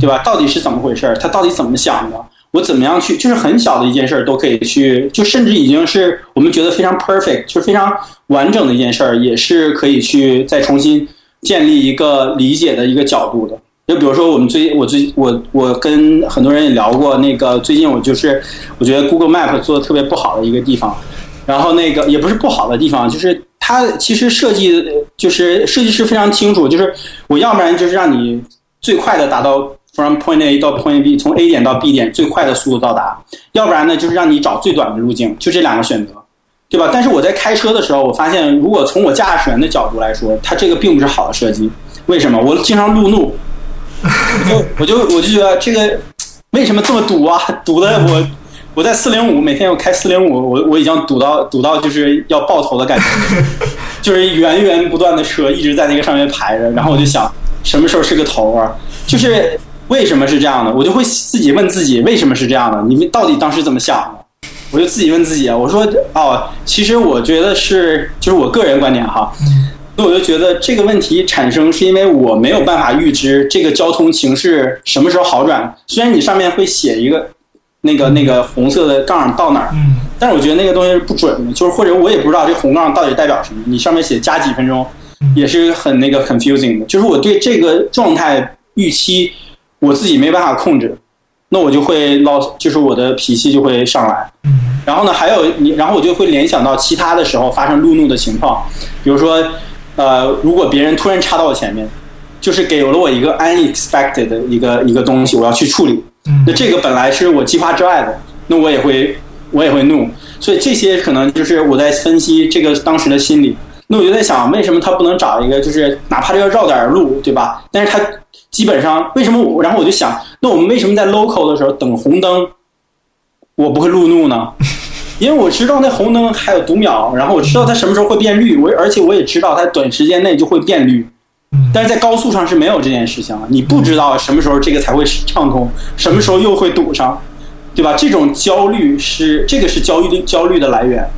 对吧？到底是怎么回事儿？他到底怎么想的？我怎么样去？就是很小的一件事儿都可以去，就甚至已经是我们觉得非常 perfect，就是非常完整的一件事儿，也是可以去再重新建立一个理解的一个角度的。就比如说，我们最我最我我跟很多人也聊过，那个最近我就是我觉得 Google Map 做的特别不好的一个地方，然后那个也不是不好的地方，就是它。其实设计就是设计师非常清楚，就是我要不然就是让你最快的达到 from point A 到 point B，从 A 点到 B 点最快的速度到达，要不然呢就是让你找最短的路径，就这两个选择，对吧？但是我在开车的时候，我发现如果从我驾驶员的角度来说，它这个并不是好的设计。为什么？我经常路怒，我就我就我就觉得这个为什么这么堵啊？堵的我。我在四零五，每天我开四零五，我我已经堵到堵到就是要爆头的感觉，就是源源不断的车一直在那个上面排着，然后我就想什么时候是个头啊？就是为什么是这样的？我就会自己问自己为什么是这样的？你们到底当时怎么想的？我就自己问自己，我说哦，其实我觉得是就是我个人观点哈，那我就觉得这个问题产生是因为我没有办法预知这个交通形势什么时候好转。虽然你上面会写一个。那个那个红色的杠到哪儿？嗯，但是我觉得那个东西是不准的，就是或者我也不知道这红杠到底代表什么。你上面写加几分钟，也是很那个 confusing 的。就是我对这个状态预期，我自己没办法控制，那我就会老，就是我的脾气就会上来。嗯，然后呢，还有你，然后我就会联想到其他的时候发生路怒的情况，比如说，呃，如果别人突然插到我前面，就是给了我一个 unexpected 的一个一个东西，我要去处理。那这个本来是我计划之外的，那我也会我也会怒，所以这些可能就是我在分析这个当时的心理。那我就在想，为什么他不能找一个，就是哪怕要绕点路，对吧？但是他基本上为什么我？然后我就想，那我们为什么在 local 的时候等红灯，我不会路怒呢？因为我知道那红灯还有读秒，然后我知道它什么时候会变绿，我而且我也知道它短时间内就会变绿。但是在高速上是没有这件事情，你不知道什么时候这个才会畅通，什么时候又会堵上，对吧？这种焦虑是这个是焦虑焦虑的来源。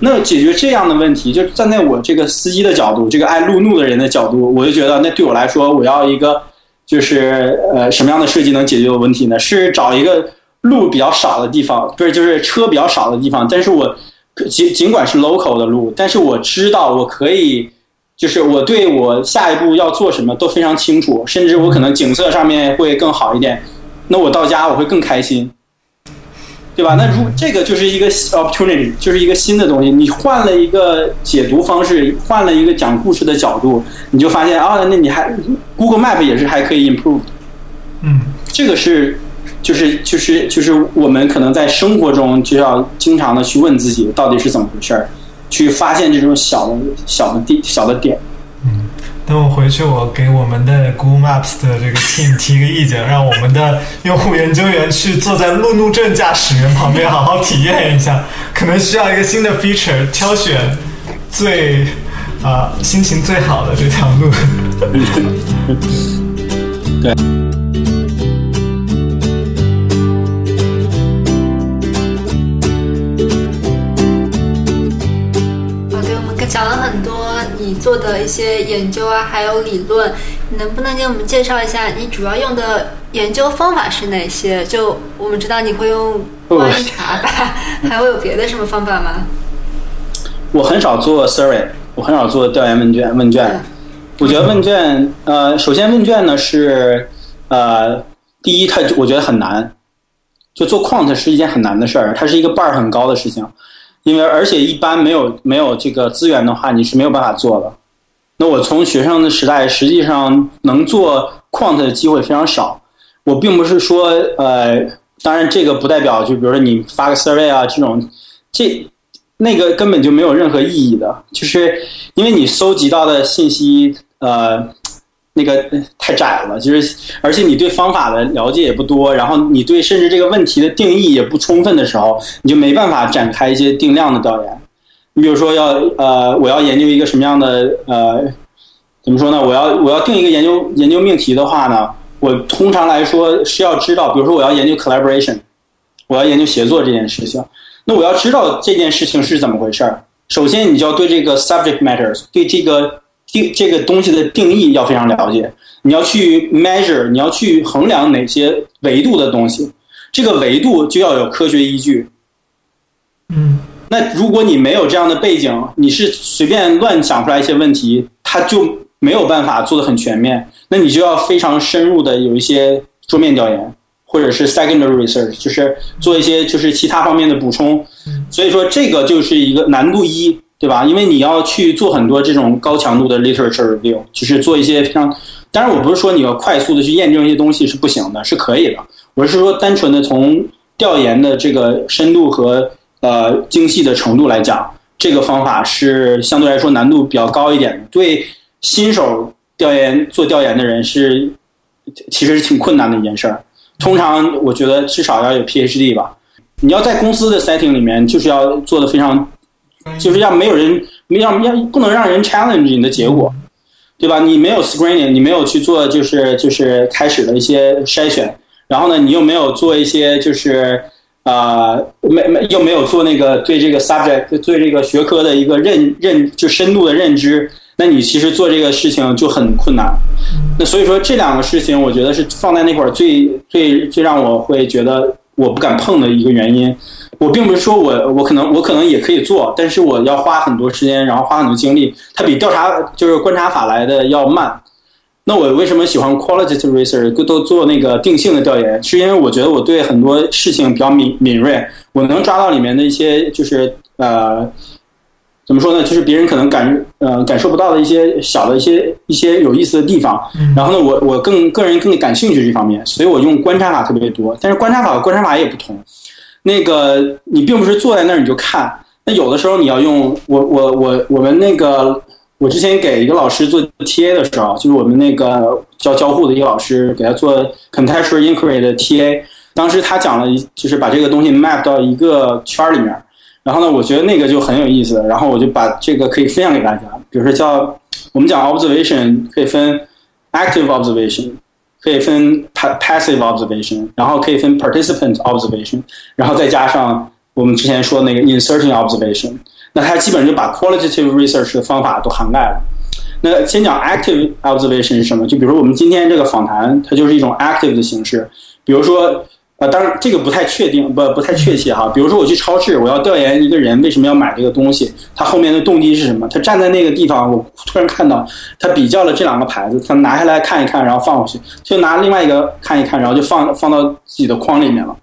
那解决这样的问题，就站在我这个司机的角度，这个爱路怒的人的角度，我就觉得那对我来说，我要一个就是呃什么样的设计能解决的问题呢？是找一个路比较少的地方，不是就是车比较少的地方，但是我尽尽管是 local 的路，但是我知道我可以。就是我对我下一步要做什么都非常清楚，甚至我可能景色上面会更好一点，那我到家我会更开心，对吧？那如这个就是一个 opportunity，就是一个新的东西。你换了一个解读方式，换了一个讲故事的角度，你就发现啊，那你还 Google Map 也是还可以 improve。嗯，这个是就是就是就是我们可能在生活中就要经常的去问自己，到底是怎么回事儿。去发现这种小的、小的地、小的点。嗯，等我回去，我给我们的 Google Maps 的这个 team 提个意见，让我们的用户研究员去坐在路怒症驾驶员旁边，好好体验一下。可能需要一个新的 feature，挑选最啊心情最好的这条路。对。你做的一些研究啊，还有理论，你能不能给我们介绍一下你主要用的研究方法是哪些？就我们知道你会用观察吧，还会有别的什么方法吗？我很少做 survey，我很少做调研问卷。问卷，我觉得问卷，呃，首先问卷呢是，呃，第一，它我觉得很难，就做 quant 是一件很难的事儿，它是一个 bar 很高的事情。因为而且一般没有没有这个资源的话，你是没有办法做的。那我从学生的时代，实际上能做 quant 的机会非常少。我并不是说呃，当然这个不代表就比如说你发个 survey 啊这种，这那个根本就没有任何意义的，就是因为你搜集到的信息呃。那个太窄了，就是而且你对方法的了解也不多，然后你对甚至这个问题的定义也不充分的时候，你就没办法展开一些定量的调研。你比如说要呃，我要研究一个什么样的呃，怎么说呢？我要我要定一个研究研究命题的话呢，我通常来说是要知道，比如说我要研究 collaboration，我要研究协作这件事情，那我要知道这件事情是怎么回事儿。首先，你就要对这个 subject matters，对这个。定这个东西的定义要非常了解，你要去 measure，你要去衡量哪些维度的东西，这个维度就要有科学依据。嗯，那如果你没有这样的背景，你是随便乱想出来一些问题，它就没有办法做的很全面。那你就要非常深入的有一些桌面调研，或者是 secondary research，就是做一些就是其他方面的补充。所以说这个就是一个难度一。对吧？因为你要去做很多这种高强度的 literature review，就是做一些非常。当然，我不是说你要快速的去验证一些东西是不行的，是可以的。我是说，单纯的从调研的这个深度和呃精细的程度来讲，这个方法是相对来说难度比较高一点的。对新手调研做调研的人是其实是挺困难的一件事儿。通常我觉得至少要有 PhD 吧。你要在公司的 setting 里面，就是要做的非常，就是要没有人，要要不能让人 challenge 你的结果。对吧？你没有 screening，你没有去做就是就是开始的一些筛选，然后呢，你又没有做一些就是啊，没没又没有做那个对这个 subject 对这个学科的一个认认就深度的认知，那你其实做这个事情就很困难。那所以说这两个事情，我觉得是放在那会儿最最最让我会觉得我不敢碰的一个原因。我并不是说我我可能我可能也可以做，但是我要花很多时间，然后花很多精力，它比调查就是观察法来的要慢。那我为什么喜欢 qualitative research 都做那个定性的调研？是因为我觉得我对很多事情比较敏敏锐，我能抓到里面的一些就是呃怎么说呢？就是别人可能感呃感受不到的一些小的一些一些有意思的地方。然后呢，我我更个人更感兴趣这方面，所以我用观察法特别多。但是观察法和观察法也不同。那个你并不是坐在那儿你就看，那有的时候你要用我我我我们那个我之前给一个老师做 TA 的时候，就是我们那个教交互的一个老师给他做 contextual inquiry 的 TA，当时他讲了就是把这个东西 map 到一个圈儿里面，然后呢，我觉得那个就很有意思，然后我就把这个可以分享给大家，比如说叫我们讲 observation 可以分 active observation。可以分 passive observation，然后可以分 participant observation，然后再加上我们之前说那个 inserting observation，那它基本上就把 qualitative research 的方法都涵盖了。那先讲 active observation 是什么？就比如我们今天这个访谈，它就是一种 active 的形式，比如说。啊，当然这个不太确定，不不太确切哈。比如说我去超市，我要调研一个人为什么要买这个东西，他后面的动机是什么？他站在那个地方，我突然看到他比较了这两个牌子，他拿下来看一看，然后放回去，就拿另外一个看一看，然后就放放到自己的框里面了。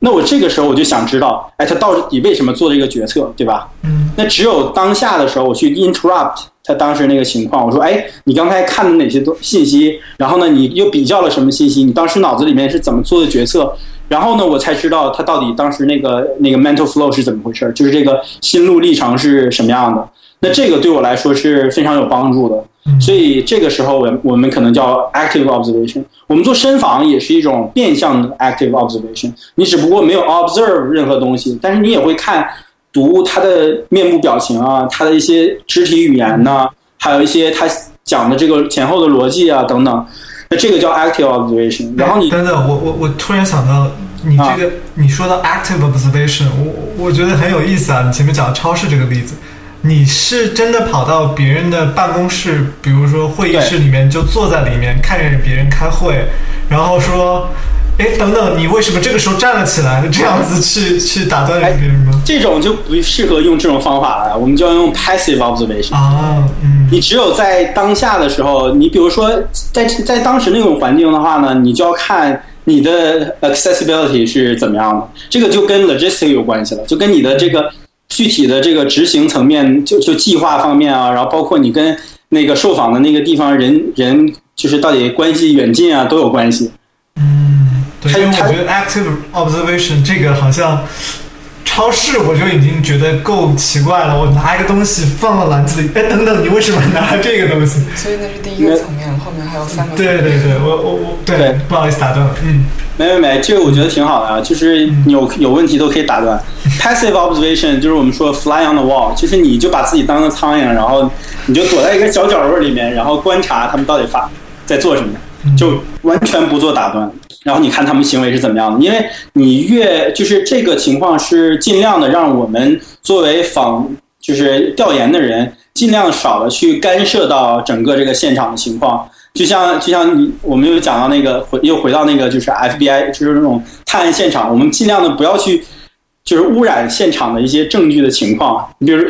那我这个时候我就想知道，哎，他到底为什么做这个决策，对吧？嗯。那只有当下的时候，我去 interrupt 他当时那个情况，我说，哎，你刚才看的哪些东信息？然后呢，你又比较了什么信息？你当时脑子里面是怎么做的决策？然后呢，我才知道他到底当时那个那个 mental flow 是怎么回事，就是这个心路历程是什么样的。那这个对我来说是非常有帮助的。所以这个时候，我我们可能叫 active observation。我们做深访也是一种变相的 active observation。你只不过没有 observe 任何东西，但是你也会看读他的面部表情啊，他的一些肢体语言呐，还有一些他讲的这个前后的逻辑啊等等。那这个叫 active observation，然后你等等，我我我突然想到，你这个你说到 active observation，我我觉得很有意思啊。你前面讲的超市这个例子，你是真的跑到别人的办公室，比如说会议室里面，就坐在里面看着别人开会，然后说。哎，等等，你为什么这个时候站了起来？这样子去去打断别人吗？这种就不适合用这种方法了，我们就要用 passive observation 啊。嗯，你只有在当下的时候，你比如说在在当时那种环境的话呢，你就要看你的 accessibility 是怎么样的。这个就跟 logistic 有关系了，就跟你的这个具体的这个执行层面，就就计划方面啊，然后包括你跟那个受访的那个地方人人，就是到底关系远近啊，都有关系。对，因为我觉得 active observation 这个好像超市我就已经觉得够奇怪了。我拿一个东西放到篮子里，哎，等等，你为什么拿这个东西？所以那是第一个层面，后面还有三个。对对对，我我我，对，不好意思打断了。嗯，没没没，这个我觉得挺好的啊，就是有有问题都可以打断。passive observation 就是我们说 fly on the wall，就是你就把自己当个苍蝇，然后你就躲在一个小角落里面，然后观察他们到底发在做什么，就完全不做打断。然后你看他们行为是怎么样的？因为你越就是这个情况是尽量的让我们作为访就是调研的人尽量少的去干涉到整个这个现场的情况。就像就像你我们又讲到那个回又回到那个就是 FBI 就是那种探案现场，我们尽量的不要去就是污染现场的一些证据的情况。你比如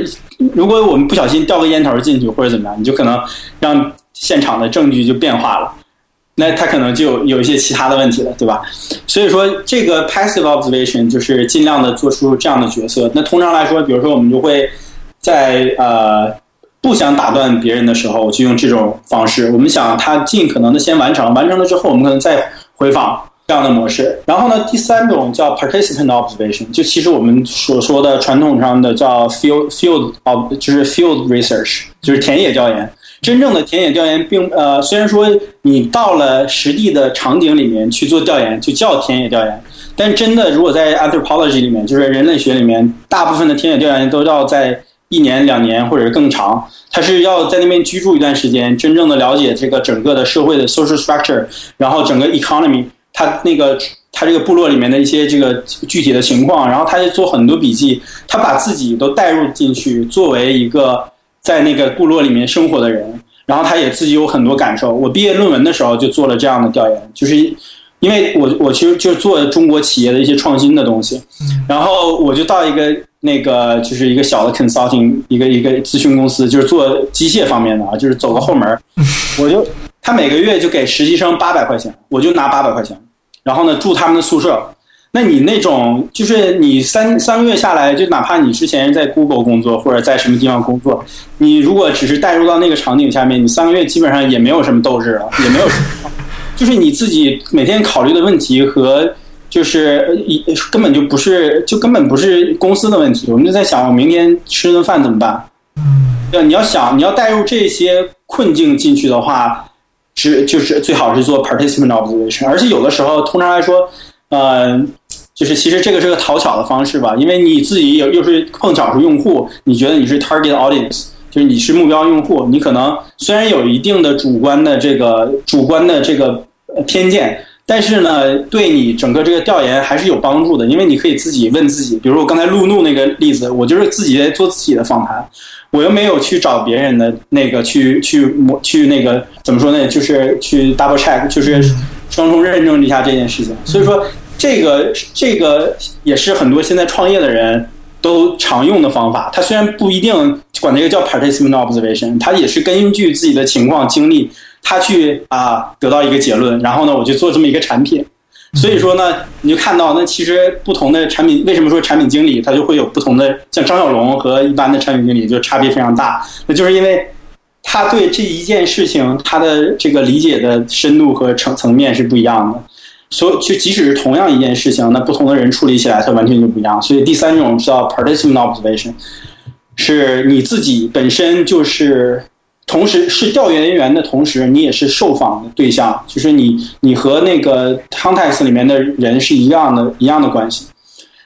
如果我们不小心掉个烟头进去或者怎么样，你就可能让现场的证据就变化了。那他可能就有一些其他的问题了，对吧？所以说，这个 passive observation 就是尽量的做出这样的角色。那通常来说，比如说我们就会在呃不想打断别人的时候，就用这种方式。我们想他尽可能的先完成，完成了之后，我们可能再回访这样的模式。然后呢，第三种叫 participant observation，就其实我们所说的传统上的叫 field field of 就是 field research，就是田野调研。真正的田野调研并呃，虽然说你到了实地的场景里面去做调研，就叫田野调研。但真的，如果在 anthropology 里面，就是人类学里面，大部分的田野调研都要在一年、两年或者是更长。它是要在那边居住一段时间，真正的了解这个整个的社会的 social structure，然后整个 economy，它那个他这个部落里面的一些这个具体的情况，然后他就做很多笔记，他把自己都带入进去，作为一个在那个部落里面生活的人，然后他也自己有很多感受。我毕业论文的时候就做了这样的调研，就是。因为我我其实就做中国企业的一些创新的东西，然后我就到一个那个就是一个小的 consulting 一个一个咨询公司，就是做机械方面的啊，就是走个后门，我就他每个月就给实习生八百块钱，我就拿八百块钱，然后呢住他们的宿舍。那你那种就是你三三个月下来，就哪怕你之前在 Google 工作或者在什么地方工作，你如果只是带入到那个场景下面，你三个月基本上也没有什么斗志了，也没有什么。就是你自己每天考虑的问题和就是一根本就不是，就根本不是公司的问题。我们就在想，我明天吃顿饭怎么办？对，你要想你要带入这些困境进去的话，是就是最好是做 participant observation。而且有的时候，通常来说，呃，就是其实这个是个讨巧的方式吧，因为你自己又又是碰巧是用户，你觉得你是 target audience。就是你是目标用户，你可能虽然有一定的主观的这个主观的这个偏见，但是呢，对你整个这个调研还是有帮助的，因为你可以自己问自己，比如我刚才路怒那个例子，我就是自己在做自己的访谈，我又没有去找别人的那个去去去那个怎么说呢？就是去 double check，就是双重认证一下这件事情。所以说，这个这个也是很多现在创业的人。都常用的方法，它虽然不一定管那个叫 participant observation，它也是根据自己的情况经历，他去啊得到一个结论，然后呢，我就做这么一个产品。所以说呢，你就看到那其实不同的产品，为什么说产品经理他就会有不同的，像张小龙和一般的产品经理就差别非常大，那就是因为他对这一件事情他的这个理解的深度和层层面是不一样的。所以，就即使是同样一件事情，那不同的人处理起来，它完全就不一样。所以，第三种叫 participant observation，是你自己本身就是同时是调研员的同时，你也是受访的对象，就是你你和那个 context 里面的人是一样的一样的关系。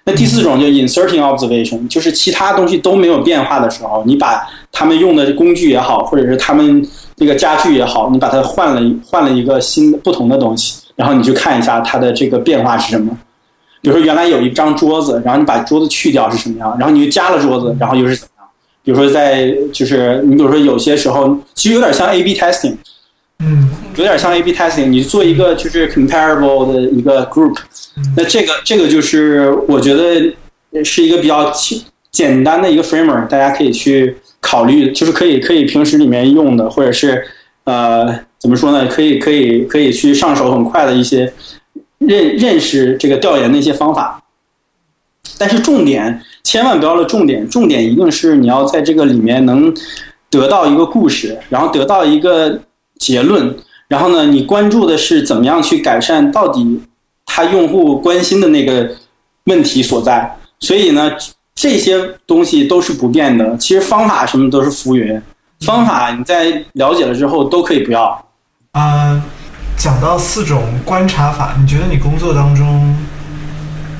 那第四种叫 inserting observation，就是其他东西都没有变化的时候，你把他们用的工具也好，或者是他们那个家具也好，你把它换了换了一个新不同的东西。然后你去看一下它的这个变化是什么，比如说原来有一张桌子，然后你把桌子去掉是什么样，然后你又加了桌子，然后又是怎么样？比如说在就是你比如说有些时候其实有点像 A/B testing，嗯，有点像 A/B testing，你做一个就是 comparable 的一个 group，那这个这个就是我觉得是一个比较简简单的一个 framework，大家可以去考虑，就是可以可以平时里面用的，或者是呃。怎么说呢？可以可以可以去上手很快的一些认认识这个调研的一些方法，但是重点千万不要了重点，重点一定是你要在这个里面能得到一个故事，然后得到一个结论，然后呢，你关注的是怎么样去改善到底他用户关心的那个问题所在。所以呢，这些东西都是不变的。其实方法什么都是浮云，方法你在了解了之后都可以不要。啊，讲到四种观察法，你觉得你工作当中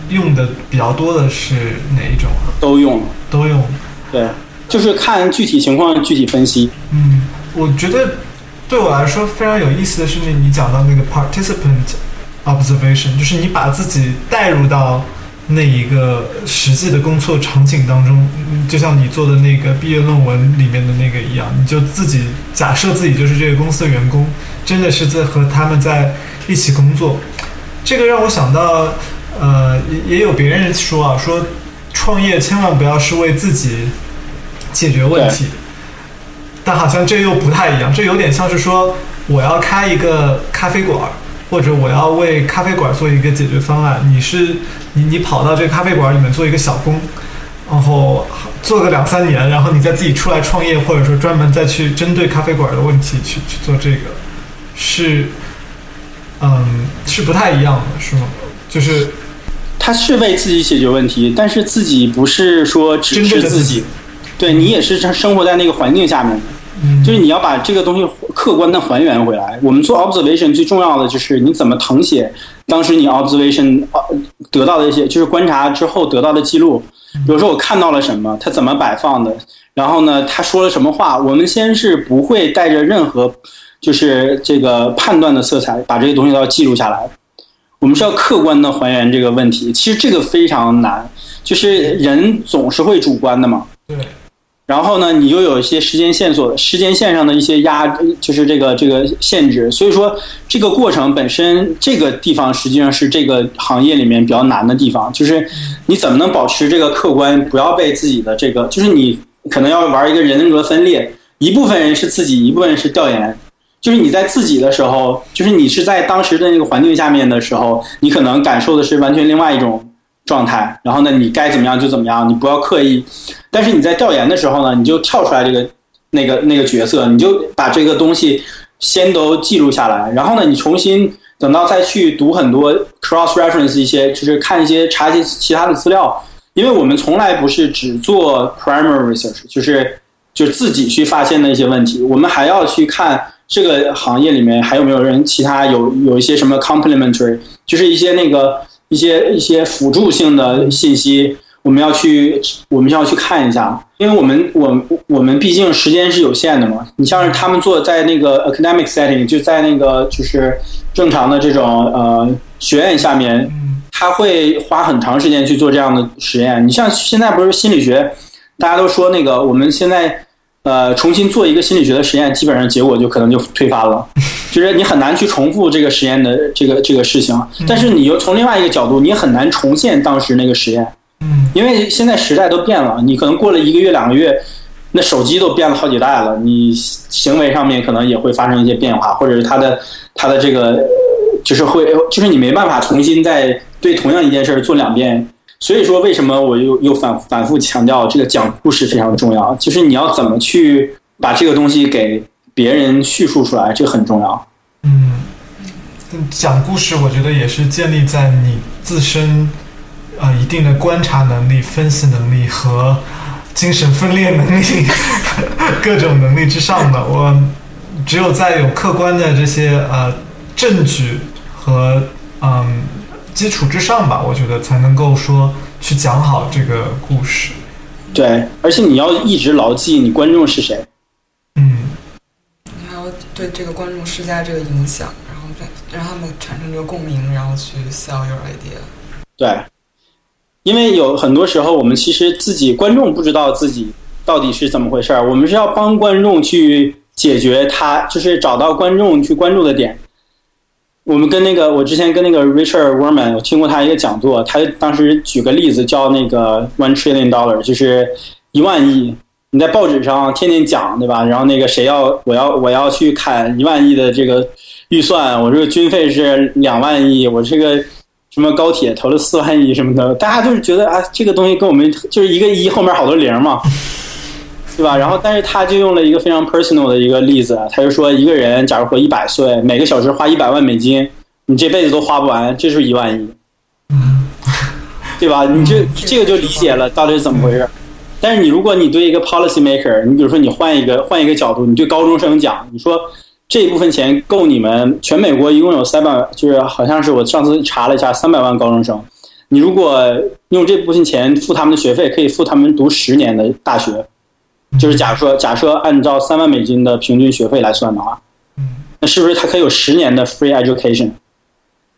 用的比较多的是哪一种啊？都用，都用。对，就是看具体情况具体分析。嗯，我觉得对我来说非常有意思的是，那你讲到那个 participant observation，就是你把自己带入到。那一个实际的工作场景当中，就像你做的那个毕业论文里面的那个一样，你就自己假设自己就是这个公司的员工，真的是在和他们在一起工作。这个让我想到，呃，也也有别人说啊，说创业千万不要是为自己解决问题，但好像这又不太一样，这有点像是说我要开一个咖啡馆。或者我要为咖啡馆做一个解决方案，你是你你跑到这个咖啡馆里面做一个小工，然后做个两三年，然后你再自己出来创业，或者说专门再去针对咖啡馆的问题去去做这个，是，嗯，是不太一样的，是吗？就是他是为自己解决问题，但是自己不是说只是自己，对你也是生生活在那个环境下面的。嗯，就是你要把这个东西客观的还原回来。我们做 observation 最重要的就是你怎么誊写当时你 observation 呃得到的一些，就是观察之后得到的记录。比如说我看到了什么，他怎么摆放的，然后呢他说了什么话，我们先是不会带着任何就是这个判断的色彩，把这些东西都要记录下来。我们是要客观的还原这个问题，其实这个非常难，就是人总是会主观的嘛。对，然后呢，你又有一些时间线索、时间线上的一些压，就是这个这个限制。所以说，这个过程本身，这个地方实际上是这个行业里面比较难的地方，就是你怎么能保持这个客观，不要被自己的这个，就是你可能要玩一个人格分裂，一部分人是自己，一部分人是调研。就是你在自己的时候，就是你是在当时的那个环境下面的时候，你可能感受的是完全另外一种状态。然后呢，你该怎么样就怎么样，你不要刻意。但是你在调研的时候呢，你就跳出来这个那个那个角色，你就把这个东西先都记录下来。然后呢，你重新等到再去读很多 cross reference 一些，就是看一些查一些其他的资料。因为我们从来不是只做 primary research，就是就自己去发现的一些问题，我们还要去看。这个行业里面还有没有人其他有有一些什么 complementary，就是一些那个一些一些辅助性的信息，我们要去我们要去看一下，因为我们我我们毕竟时间是有限的嘛。你像是他们做在那个 academic setting，就在那个就是正常的这种呃学院下面，他会花很长时间去做这样的实验。你像现在不是心理学，大家都说那个我们现在。呃，重新做一个心理学的实验，基本上结果就可能就推翻了，就是你很难去重复这个实验的这个这个事情。但是你又从另外一个角度，你很难重现当时那个实验，嗯，因为现在时代都变了，你可能过了一个月两个月，那手机都变了好几代了，你行为上面可能也会发生一些变化，或者是它的它的这个就是会就是你没办法重新再对同样一件事做两遍。所以说，为什么我又又反反复强调这个讲故事非常重要？就是你要怎么去把这个东西给别人叙述出来，这个很重要。嗯，讲故事我觉得也是建立在你自身呃一定的观察能力、分析能力和精神分裂能力 各种能力之上的。我只有在有客观的这些呃证据和嗯。基础之上吧，我觉得才能够说去讲好这个故事。对，而且你要一直牢记你观众是谁。嗯，你还要对这个观众施加这个影响，然后让让他们产生这个共鸣，然后去 sell your idea。对，因为有很多时候我们其实自己观众不知道自己到底是怎么回事儿，我们是要帮观众去解决他，就是找到观众去关注的点。我们跟那个，我之前跟那个 Richard Werman，我听过他一个讲座，他当时举个例子，叫那个 One Trillion Dollar，就是一万亿。你在报纸上天天讲，对吧？然后那个谁要，我要我要去砍一万亿的这个预算，我这个军费是两万亿，我这个什么高铁投了四万亿什么的，大家就是觉得啊，这个东西跟我们就是一个一后面好多零嘛。对吧？然后，但是他就用了一个非常 personal 的一个例子，他就说，一个人假如活一百岁，每个小时花一百万美金，你这辈子都花不完，这是一万亿，对吧？你就这个就理解了到底是怎么回事。但是你如果你对一个 policy maker，你比如说你换一个换一个角度，你对高中生讲，你说这一部分钱够你们全美国一共有三百，就是好像是我上次查了一下，三百万高中生，你如果用这部分钱付他们的学费，可以付他们读十年的大学。就是假设假设按照三万美金的平均学费来算的话，那是不是它可以有十年的 free education？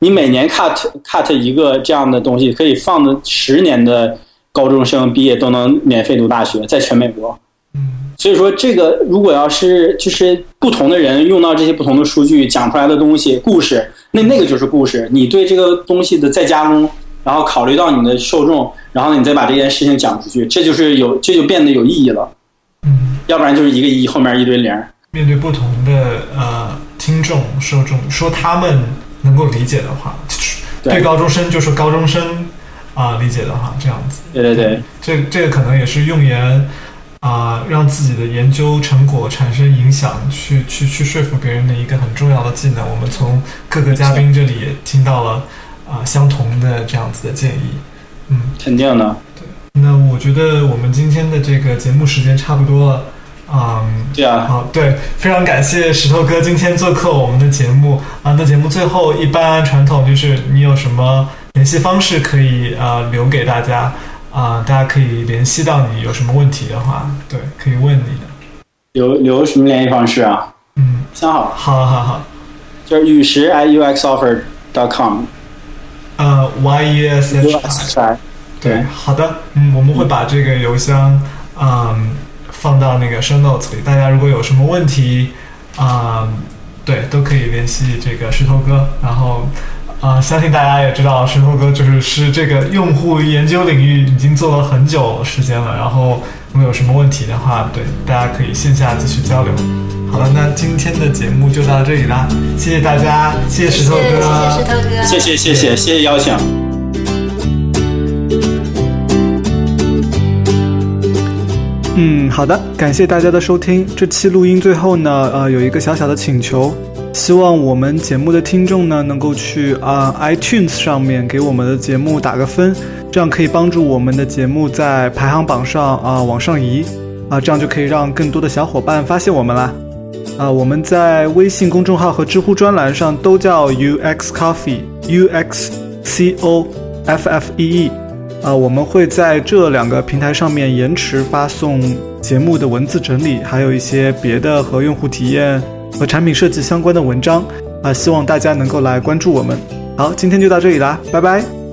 你每年 cut cut 一个这样的东西，可以放的十年的高中生毕业都能免费读大学，在全美国。所以说这个如果要是就是不同的人用到这些不同的数据讲出来的东西故事，那那个就是故事。你对这个东西的再加工，然后考虑到你的受众，然后你再把这件事情讲出去，这就是有这就变得有意义了。嗯，要不然就是一个一后面一堆零。面对不同的呃听众受众，说他们能够理解的话，对高中生就说高中生啊、理解的话，这样子。对对对，这这个可能也是用言啊、让自己的研究成果产生影响，去去去说服别人的一个很重要的技能。我们从各个嘉宾这里也听到了啊、相同的这样子的建议。嗯，肯定的。那我觉得我们今天的这个节目时间差不多了。嗯，对啊，好，对，非常感谢石头哥今天做客我们的节目啊。那节目最后一般传统就是你有什么联系方式可以呃留给大家啊、大家可以联系到你，有什么问题的话，对，可以问你的。留留什么联系方式啊？嗯，三好，好好好，就是雨石 at uxoffer dot com，。呃，y e s h i，对，好的，嗯，我们会把这个邮箱嗯放到那个 show notes 里，大家如果有什么问题啊、对，都可以联系这个石头哥，然后。啊、相信大家也知道，石头哥就是是这个用户研究领域已经做了很久时间了。然后，如果有什么问题的话，对大家可以线下继续交流。好了，那今天的节目就到这里啦，谢谢大家，谢谢石头哥，谢谢石头哥，谢谢谢谢谢谢邀请。嗯，好的，感谢大家的收听。这期录音最后呢，呃，有一个小小的请求，希望我们节目的听众呢，能够去啊、iTunes 上面给我们的节目打个分，这样可以帮助我们的节目在排行榜上啊、往上移，啊、这样就可以让更多的小伙伴发现我们啦。啊、我们在微信公众号和知乎专栏上都叫 UX Coffee，U X C O F F E E。啊，我们会在这两个平台上面延迟发送节目的文字整理，还有一些别的和用户体验和产品设计相关的文章啊，希望大家能够来关注我们。好，今天就到这里啦，拜拜。